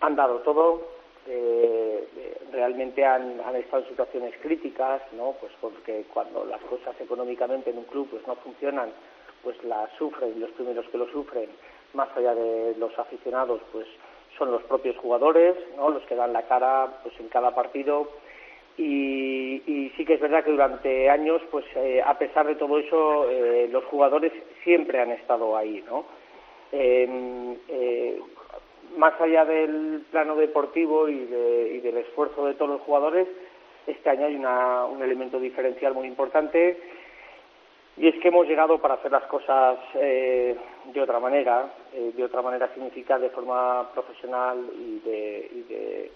han dado todo, eh, realmente han, han estado en situaciones críticas, ¿no? Pues porque cuando las cosas económicamente en un club pues no funcionan, pues las sufren, los primeros que lo sufren, más allá de los aficionados, pues son los propios jugadores, ¿no? Los que dan la cara pues en cada partido y, y sí que es verdad que durante años, pues eh, a pesar de todo eso, eh, los jugadores siempre han estado ahí, ¿no? Eh, eh, más allá del plano deportivo y, de- y del esfuerzo de todos los jugadores, este año hay una- un elemento diferencial muy importante y es que hemos llegado para hacer las cosas eh, de otra manera. De otra manera significa de forma profesional y de, y de,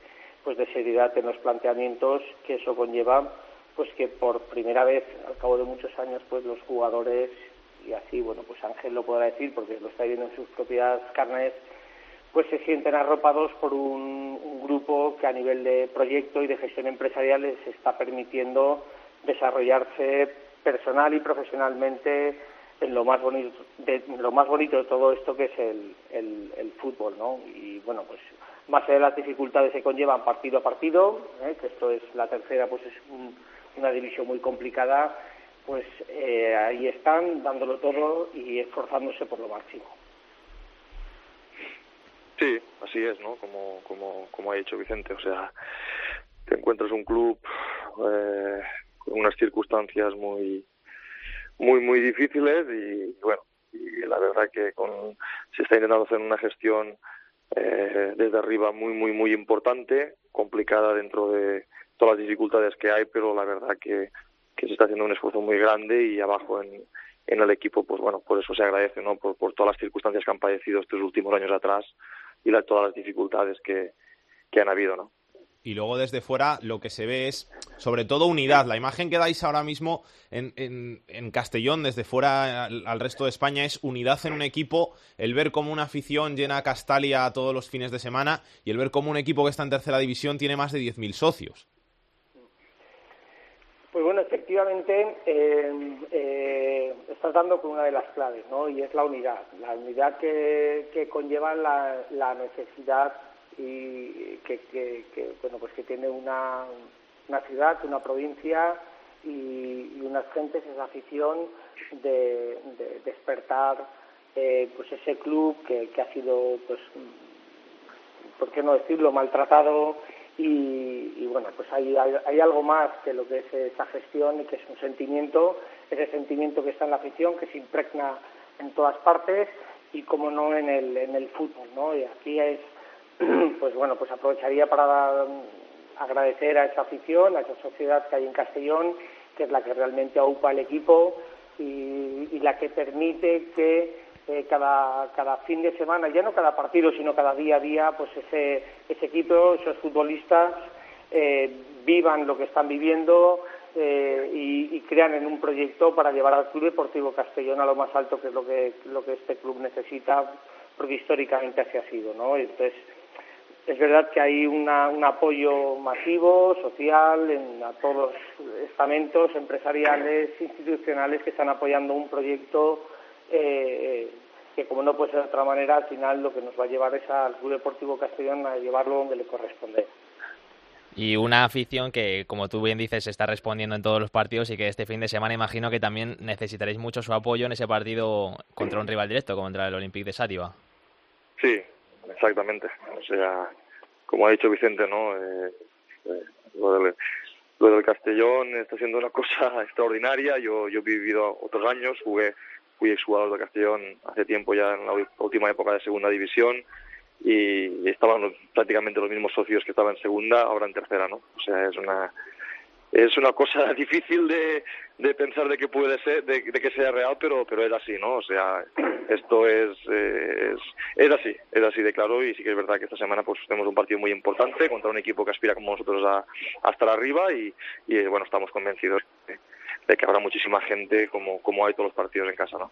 pues de seriedad en los planteamientos que eso conlleva pues que por primera vez al cabo de muchos años pues los jugadores y así bueno pues Ángel lo podrá decir porque lo está viendo en sus propias carnes pues se sienten arropados por un, grupo que a nivel de proyecto y de gestión empresarial les está permitiendo desarrollarse personal y profesionalmente en lo más bonito de lo más bonito de todo esto que es el, el, el fútbol no y bueno pues más allá de las dificultades que conllevan partido a partido ¿eh? que esto es la tercera pues es un- una división muy complicada pues eh, ahí están dándolo todo y esforzándose por lo máximo Sí, así es, ¿no? Como, como, como ha dicho Vicente, o sea, te encuentras un club eh, con unas circunstancias muy, muy, muy difíciles y bueno, y la verdad que con, se está intentando hacer una gestión eh, desde arriba muy, muy, muy importante, complicada dentro de todas las dificultades que hay, pero la verdad que, se está haciendo un esfuerzo muy grande y abajo en, en el equipo, pues bueno, por eso se agradece, ¿no? Por, por todas las circunstancias que han padecido estos últimos años atrás y la, todas las dificultades que, que han habido, ¿no? Y luego desde fuera lo que se ve es sobre todo unidad. La imagen que dais ahora mismo en, en, Castellón desde fuera al, resto de España es unidad en un equipo, el ver cómo una afición llena Castalia todos los fines de semana y el ver cómo un equipo que está en tercera división tiene más de 10.000 socios. Pues bueno, efectivamente eh, eh, estás dando con una de las claves, ¿no? Y es la unidad, la unidad que, que conlleva la, la necesidad y que, que, bueno pues que tiene una, una ciudad, una provincia y, unas gentes, esa afición de, de despertar eh, pues ese club que, que ha sido pues por qué no decirlo maltratado y, y bueno pues hay, hay, hay algo más que lo que es esa gestión y que es un sentimiento ese sentimiento que está en la afición que se impregna en todas partes y como no en el en el fútbol no y aquí es pues bueno, pues aprovecharía para agradecer a esa afición, a esa sociedad que hay en Castellón, que es la que realmente aupa el equipo y, y la que permite que eh, cada, cada fin de semana, ya no cada partido, sino cada día a día, pues ese, ese equipo, esos futbolistas eh, vivan lo que están viviendo eh, y, y crean en un proyecto para llevar al Club Deportivo Castellón a lo más alto, que es lo que, lo que este club necesita, porque históricamente así ha sido, ¿no? Entonces, es verdad que hay una, un apoyo masivo, social, en, a todos los estamentos empresariales, institucionales que están apoyando un proyecto eh, que, como no puede ser de otra manera, al final lo que nos va a llevar es al Club Deportivo Castellón a llevarlo donde le corresponde. Y una afición que, como tú bien dices, está respondiendo en todos los partidos y que este fin de semana imagino que también necesitaréis mucho su apoyo en ese partido contra un rival directo, contra el Olympique de Sátiva. Sí, exactamente. O sea, como ha dicho Vicente, ¿no? Eh, eh, lo, del, lo del Castellón está siendo una cosa extraordinaria. Yo, yo he vivido otros años, jugué, fui exjugador del Castellón hace tiempo ya en la última época de segunda división y estaban prácticamente los mismos socios que estaban en segunda, ahora en tercera, ¿no? O sea, es una es una cosa difícil de, de pensar de que puede ser, de, de, que sea real, pero pero es así, ¿no? O sea, esto es, eh, es es así, es así de claro y sí que es verdad que esta semana pues tenemos un partido muy importante contra un equipo que aspira como nosotros a, a estar arriba y, y bueno, estamos convencidos de, de, que habrá muchísima gente como como hay todos los partidos en casa, ¿no?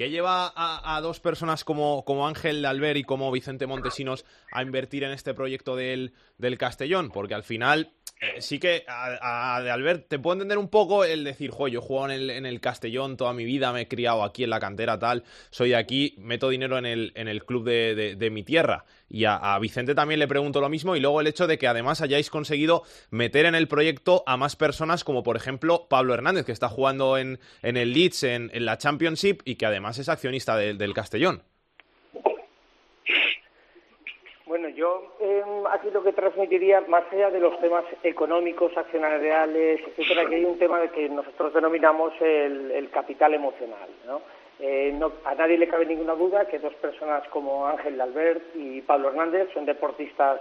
¿Qué lleva a, dos personas como, como Ángel Albert y como Vicente Montesinos a invertir en este proyecto del, del Castellón? Porque al final eh, sí que a, Albert te puedo entender un poco el decir, jo, yo he jugado en el, en el Castellón toda mi vida, me he criado aquí en la cantera tal, soy aquí, meto dinero en el, en el club de, de mi tierra. Y a, Vicente también le pregunto lo mismo y luego el hecho de que además hayáis conseguido meter en el proyecto a más personas como por ejemplo Pablo Hernández, que está jugando en, en el Leeds, en, la Championship y que además es accionista de, del Castellón. Bueno, yo eh, aquí lo que transmitiría, más allá de los temas económicos, accionariales, etcétera, que hay un tema que nosotros denominamos el capital emocional, ¿no? Eh, no, a nadie le cabe ninguna duda que dos personas como Ángel Albert y Pablo Hernández son deportistas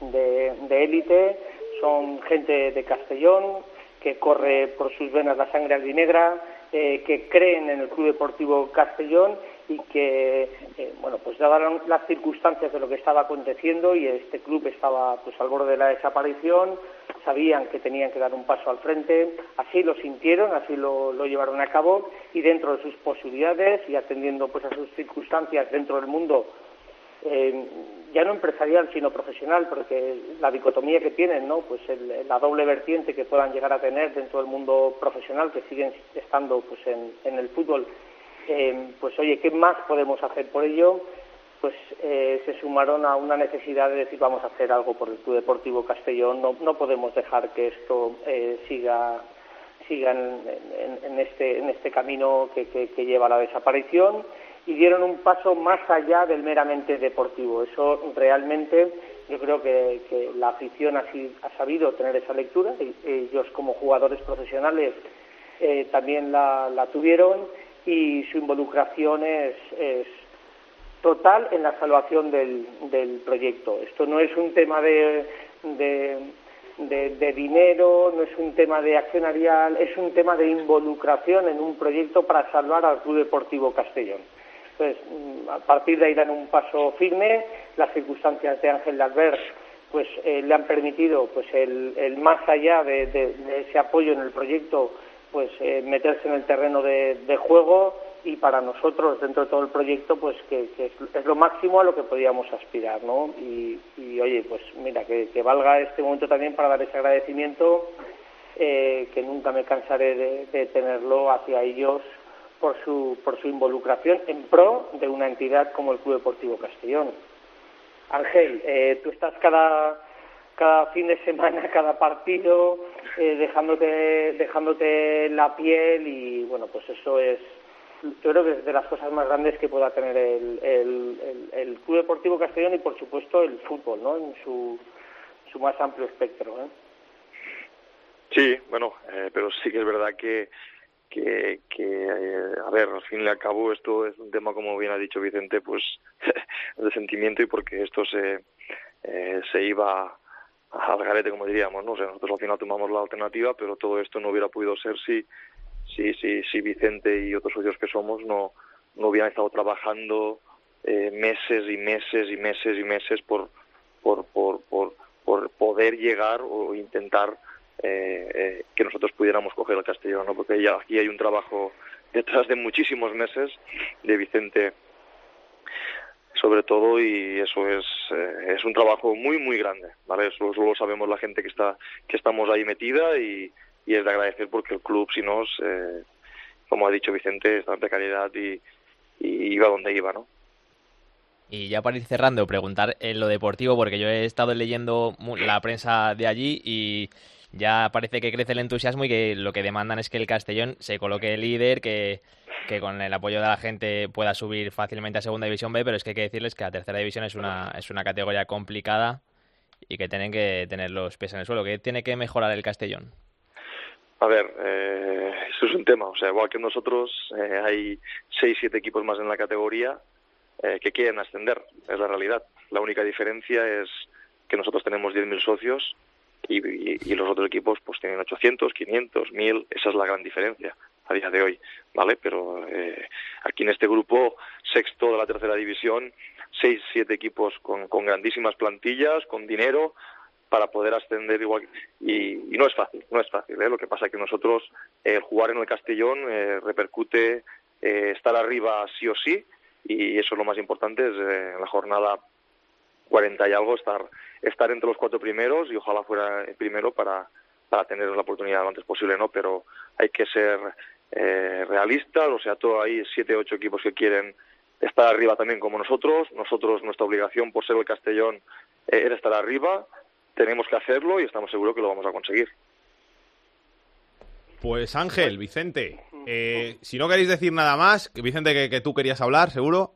de élite, son gente de Castellón, que corre por sus venas la sangre albinegra, eh, que creen en el Club Deportivo Castellón y que, eh, bueno, pues dadas las circunstancias de lo que estaba aconteciendo y este club estaba pues al borde de la desaparición, sabían que tenían que dar un paso al frente, así lo sintieron, así lo, lo llevaron a cabo y dentro de sus posibilidades y atendiendo pues a sus circunstancias dentro del mundo eh, ya no empresarial sino profesional porque la dicotomía que tienen no pues el, la doble vertiente que puedan llegar a tener dentro del mundo profesional que siguen estando pues en, en el fútbol eh, pues oye qué más podemos hacer por ello pues eh, se sumaron a una necesidad de decir vamos a hacer algo por el Club Deportivo Castellón no, no podemos dejar que esto eh, siga siga en, en, este en este camino que, que, lleva a la desaparición y dieron un paso más allá del meramente deportivo. Eso realmente yo creo que, que la afición ha, ha, sabido tener esa lectura, y ellos como jugadores profesionales eh, también la, la, tuvieron y su involucración es, es, total en la salvación del, del, proyecto. Esto no es un tema de, de, dinero, no es un tema de accionarial, es un tema de involucración en un proyecto para salvar al Club Deportivo Castellón. Entonces, a partir de ahí dan un paso firme, las circunstancias de Ángel Albert pues eh, le han permitido pues el, el más allá de, ese apoyo en el proyecto pues eh, meterse en el terreno de, juego y para nosotros dentro de todo el proyecto pues que, es, lo máximo a lo que podíamos aspirar no y, oye pues mira que, valga este momento también para dar ese agradecimiento eh, que nunca me cansaré de, de tenerlo hacia ellos por su, por su involucración en pro de una entidad como el Club Deportivo Castellón. Ángel, eh, tú estás cada, cada fin de semana, cada partido, eh, dejándote, dejándote la piel y bueno, pues eso es, yo creo que es de las cosas más grandes que pueda tener el, Club Deportivo Castellón y por supuesto el fútbol, ¿no? En su, más amplio espectro. ¿eh? Sí, bueno, eh, pero sí que es verdad que que, eh, a ver, al fin y al cabo esto es un tema, como bien ha dicho Vicente, pues de sentimiento y porque esto se, eh, se iba al garete, como diríamos, ¿no? O nosotros al final tomamos la alternativa, pero todo esto no hubiera podido ser si, si, si, si Vicente y otros socios que somos no, no hubieran estado trabajando eh, meses y meses y meses y meses por, por, por, por, poder llegar o intentar eh, eh, que nosotros pudiéramos coger el Castellón, ¿no? porque ya aquí hay un trabajo detrás de muchísimos meses de Vicente sobre todo y eso es eh, es un trabajo muy muy grande vale eso solo sabemos la gente que está que estamos ahí metida y, y es de agradecer porque el club si nos eh, como ha dicho Vicente está de calidad y, iba donde iba no y ya para ir cerrando, preguntar en lo deportivo, porque yo he estado leyendo la prensa de allí y ya parece que crece el entusiasmo y que lo que demandan es que el Castellón se coloque líder, que, que con el apoyo de la gente pueda subir fácilmente a Segunda División B, pero es que hay que decirles que la Tercera División es una, es una categoría complicada y que tienen que tener los pies en el suelo. ¿Qué tiene que mejorar el Castellón? A ver, eh, eso es un tema. O sea, igual que nosotros, eh, hay seis, siete equipos más en la categoría eh, que quieren ascender. Es la realidad. La única diferencia es que nosotros tenemos 10.000 socios y, los otros equipos pues tienen 800, 500, 1000, esa es la gran diferencia a día de hoy, ¿vale? Pero eh, aquí en este grupo sexto de la tercera división, seis, siete equipos con, con grandísimas plantillas, con dinero para poder ascender igual y, y no es fácil, no es fácil, ¿eh? Lo que pasa es que nosotros eh, jugar en el Castellón eh, repercute eh, estar arriba sí o sí y eso es lo más importante, es eh, en la jornada 40 y algo estar, estar entre los cuatro primeros y ojalá fuera el primero para, para tener la oportunidad lo antes posible, ¿no? Pero hay que ser eh, realistas, o sea, todo hay siete, ocho equipos que quieren estar arriba también como nosotros. Nosotros, nuestra obligación por ser el Castellón era estar arriba. Tenemos que hacerlo y estamos seguros que lo vamos a conseguir. Pues Ángel, Vicente, eh, si no queréis decir nada más, que Vicente, que, que tú querías hablar, seguro.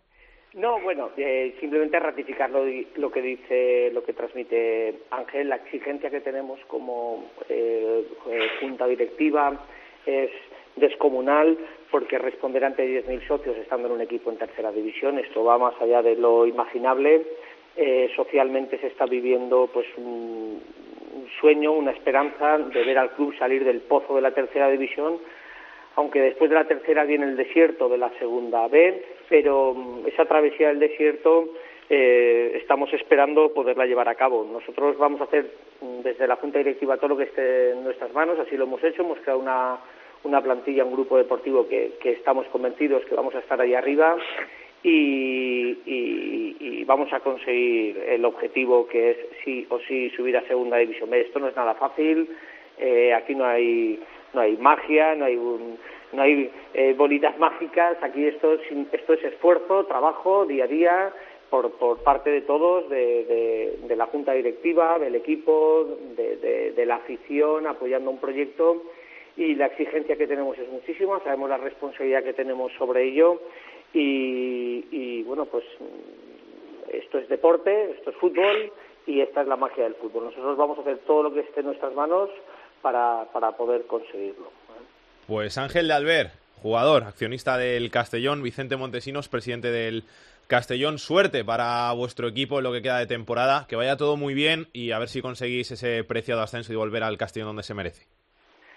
No, bueno, eh, simplemente ratificar lo, di- lo que dice, lo que transmite Ángel, la exigencia que tenemos como eh, eh, junta directiva es descomunal porque responder ante 10.000 socios estando en un equipo en tercera división, esto va más allá de lo imaginable. Eh, socialmente se está viviendo pues un, sueño, una esperanza de ver al club salir del pozo de la tercera división aunque después de la tercera viene el desierto de la segunda B, pero mm, esa travesía del desierto eh, estamos esperando poderla llevar a cabo. Nosotros vamos a hacer mm, desde la Junta Directiva todo lo que esté en nuestras manos, así lo hemos hecho, hemos creado una, una plantilla, un grupo deportivo que, que estamos convencidos que vamos a estar ahí arriba y, y- vamos a conseguir el objetivo que es sí o sí subir a segunda división B. Esto no es nada fácil, eh, aquí no hay no hay magia, no hay un- no hay eh, bolitas mágicas, aquí esto, es- esto es esfuerzo, trabajo día a día por, por parte de todos, de, de- de la junta directiva, del equipo, de, de- de la afición, apoyando un proyecto. Y la exigencia que tenemos es muchísima, sabemos la responsabilidad que tenemos sobre ello y, bueno, pues esto es deporte, esto es fútbol y esta es la magia del fútbol. Nosotros vamos a hacer todo lo que esté en nuestras manos para, para poder conseguirlo. Pues Ángel de Alver, jugador, accionista del Castellón, Vicente Montesinos, presidente del Castellón. Suerte para vuestro equipo en lo que queda de temporada, que vaya todo muy bien y a ver si conseguís ese preciado ascenso y volver al Castellón donde se merece.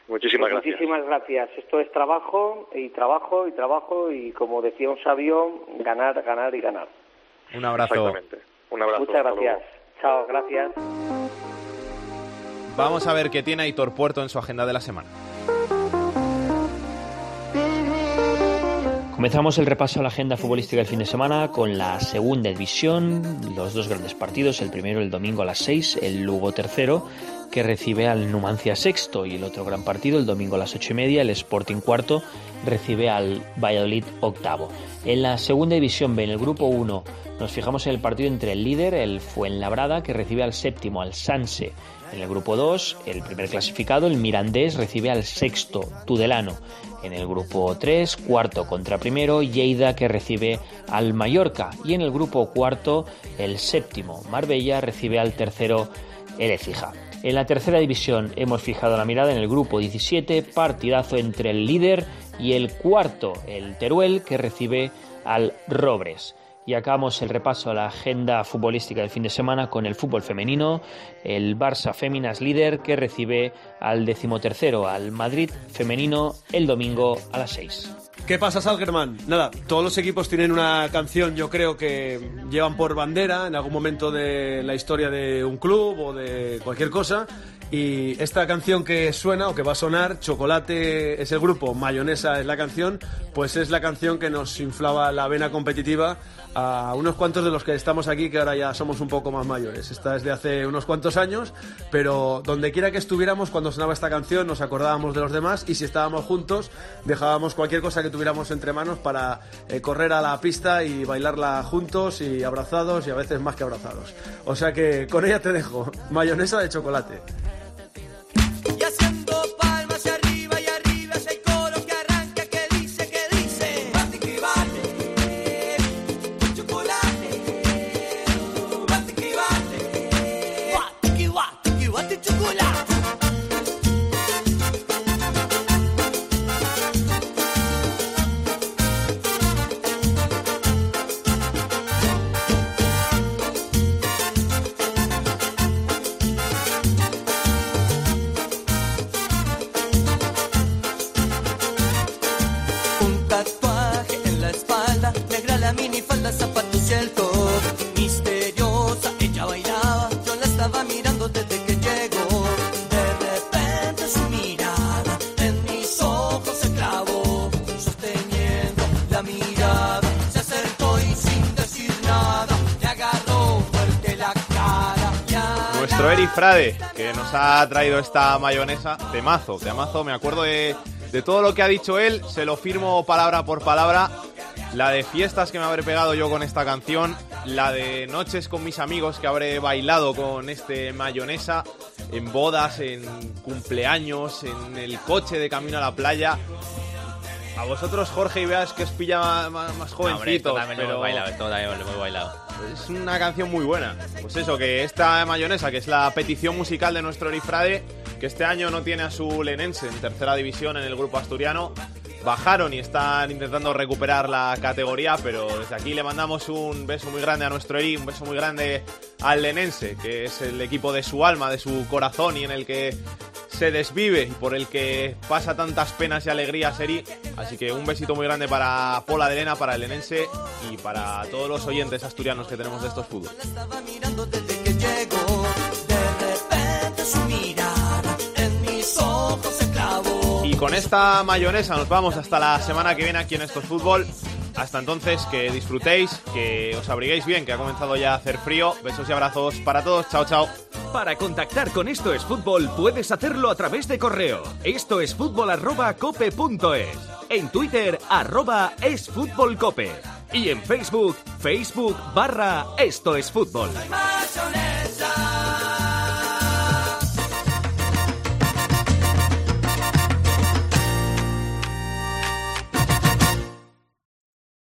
Muchísimas Pues gracias. Muchísimas gracias. Esto es trabajo y trabajo y trabajo y como decía un sabio, ganar, ganar y ganar. Un abrazo. Exactamente. Un abrazo. Muchas gracias. Chao, gracias. Vamos a ver qué tiene Aitor Puerto en su agenda de la semana. Comenzamos el repaso a la agenda futbolística del fin de semana con la segunda división, los dos grandes partidos, el primero el domingo a las 6, el Lugo tercero, que recibe al Numancia sexto, y el otro gran partido el domingo a las ocho y media, el Sporting cuarto, recibe al Valladolid octavo. En la segunda división B, en el grupo 1, nos fijamos en el partido entre el líder, el Fuenlabrada, que recibe al séptimo, al Sanse. En el grupo 2, el primer clasificado, el Mirandés, recibe al sexto, Tudelano. En el grupo 3, cuarto contra primero, Lleida que recibe al Mallorca. Y en el grupo cuarto, el séptimo, Marbella, recibe al tercero, el Écija. En la tercera división hemos fijado la mirada en el grupo 17, partidazo entre el líder y el cuarto, el Teruel, que recibe al Robres. Y acabamos el repaso a la agenda futbolística del fin de semana con el fútbol femenino, el Barça Féminas líder que recibe al decimotercero, al Madrid femenino, el domingo a las 6. ¿Qué pasa, Salgerman? Nada, todos los equipos tienen una canción, yo creo que llevan por bandera en algún momento de la historia de un club o de cualquier cosa. Y esta canción que suena o que va a sonar, Chocolate es el grupo, Mayonesa es la canción, pues es la canción que nos inflaba la vena competitiva a unos cuantos de los que estamos aquí, que ahora ya somos un poco más mayores. Esta es de hace unos cuantos años, pero donde quiera que estuviéramos cuando sonaba esta canción nos acordábamos de los demás y si estábamos juntos dejábamos cualquier cosa que tuviéramos entre manos para eh, correr a la pista y bailarla juntos y abrazados y a veces más que abrazados. O sea que con ella te dejo, mayonesa de chocolate. Y haciendo Frade, que nos ha traído esta mayonesa. Temazo, temazo. Me acuerdo de, de todo lo que ha dicho él, se lo firmo palabra por palabra. La de fiestas que me habré pegado yo con esta canción, la de noches con mis amigos que habré bailado con este mayonesa, en bodas, en cumpleaños, en el coche de camino a la playa. A vosotros, Jorge y Beas, que os pilla más, más, jovencitos, también lo pero hemos bailado, esto también lo hemos bailado. es una canción muy buena. Pues eso, que esta mayonesa, que es la petición musical de nuestro Erifrade, que este año no tiene a su lenense en tercera división en el grupo asturiano, bajaron y están intentando recuperar la categoría, pero desde aquí le mandamos un beso muy grande a nuestro Eri, un beso muy grande al lenense, que es el equipo de su alma, de su corazón y en el que se desvive y por el que pasa tantas penas y alegrías Eri. Así que un besito muy grande para Pola de Elena, para el lenense y para todos los oyentes asturianos que tenemos de estos fútbol. Y con esta mayonesa nos vamos hasta la semana que viene aquí en Estos Fútbol. Hasta entonces, que disfrutéis, que os abriguéis bien, que ha comenzado ya a hacer frío. Besos y abrazos para todos. Chao, chao. Para contactar con Esto es Fútbol puedes hacerlo a través de correo. Esto es fútbol arroba cope. En Twitter arroba es fútbol cope. Y en Facebook, Facebook barra Esto es Fútbol.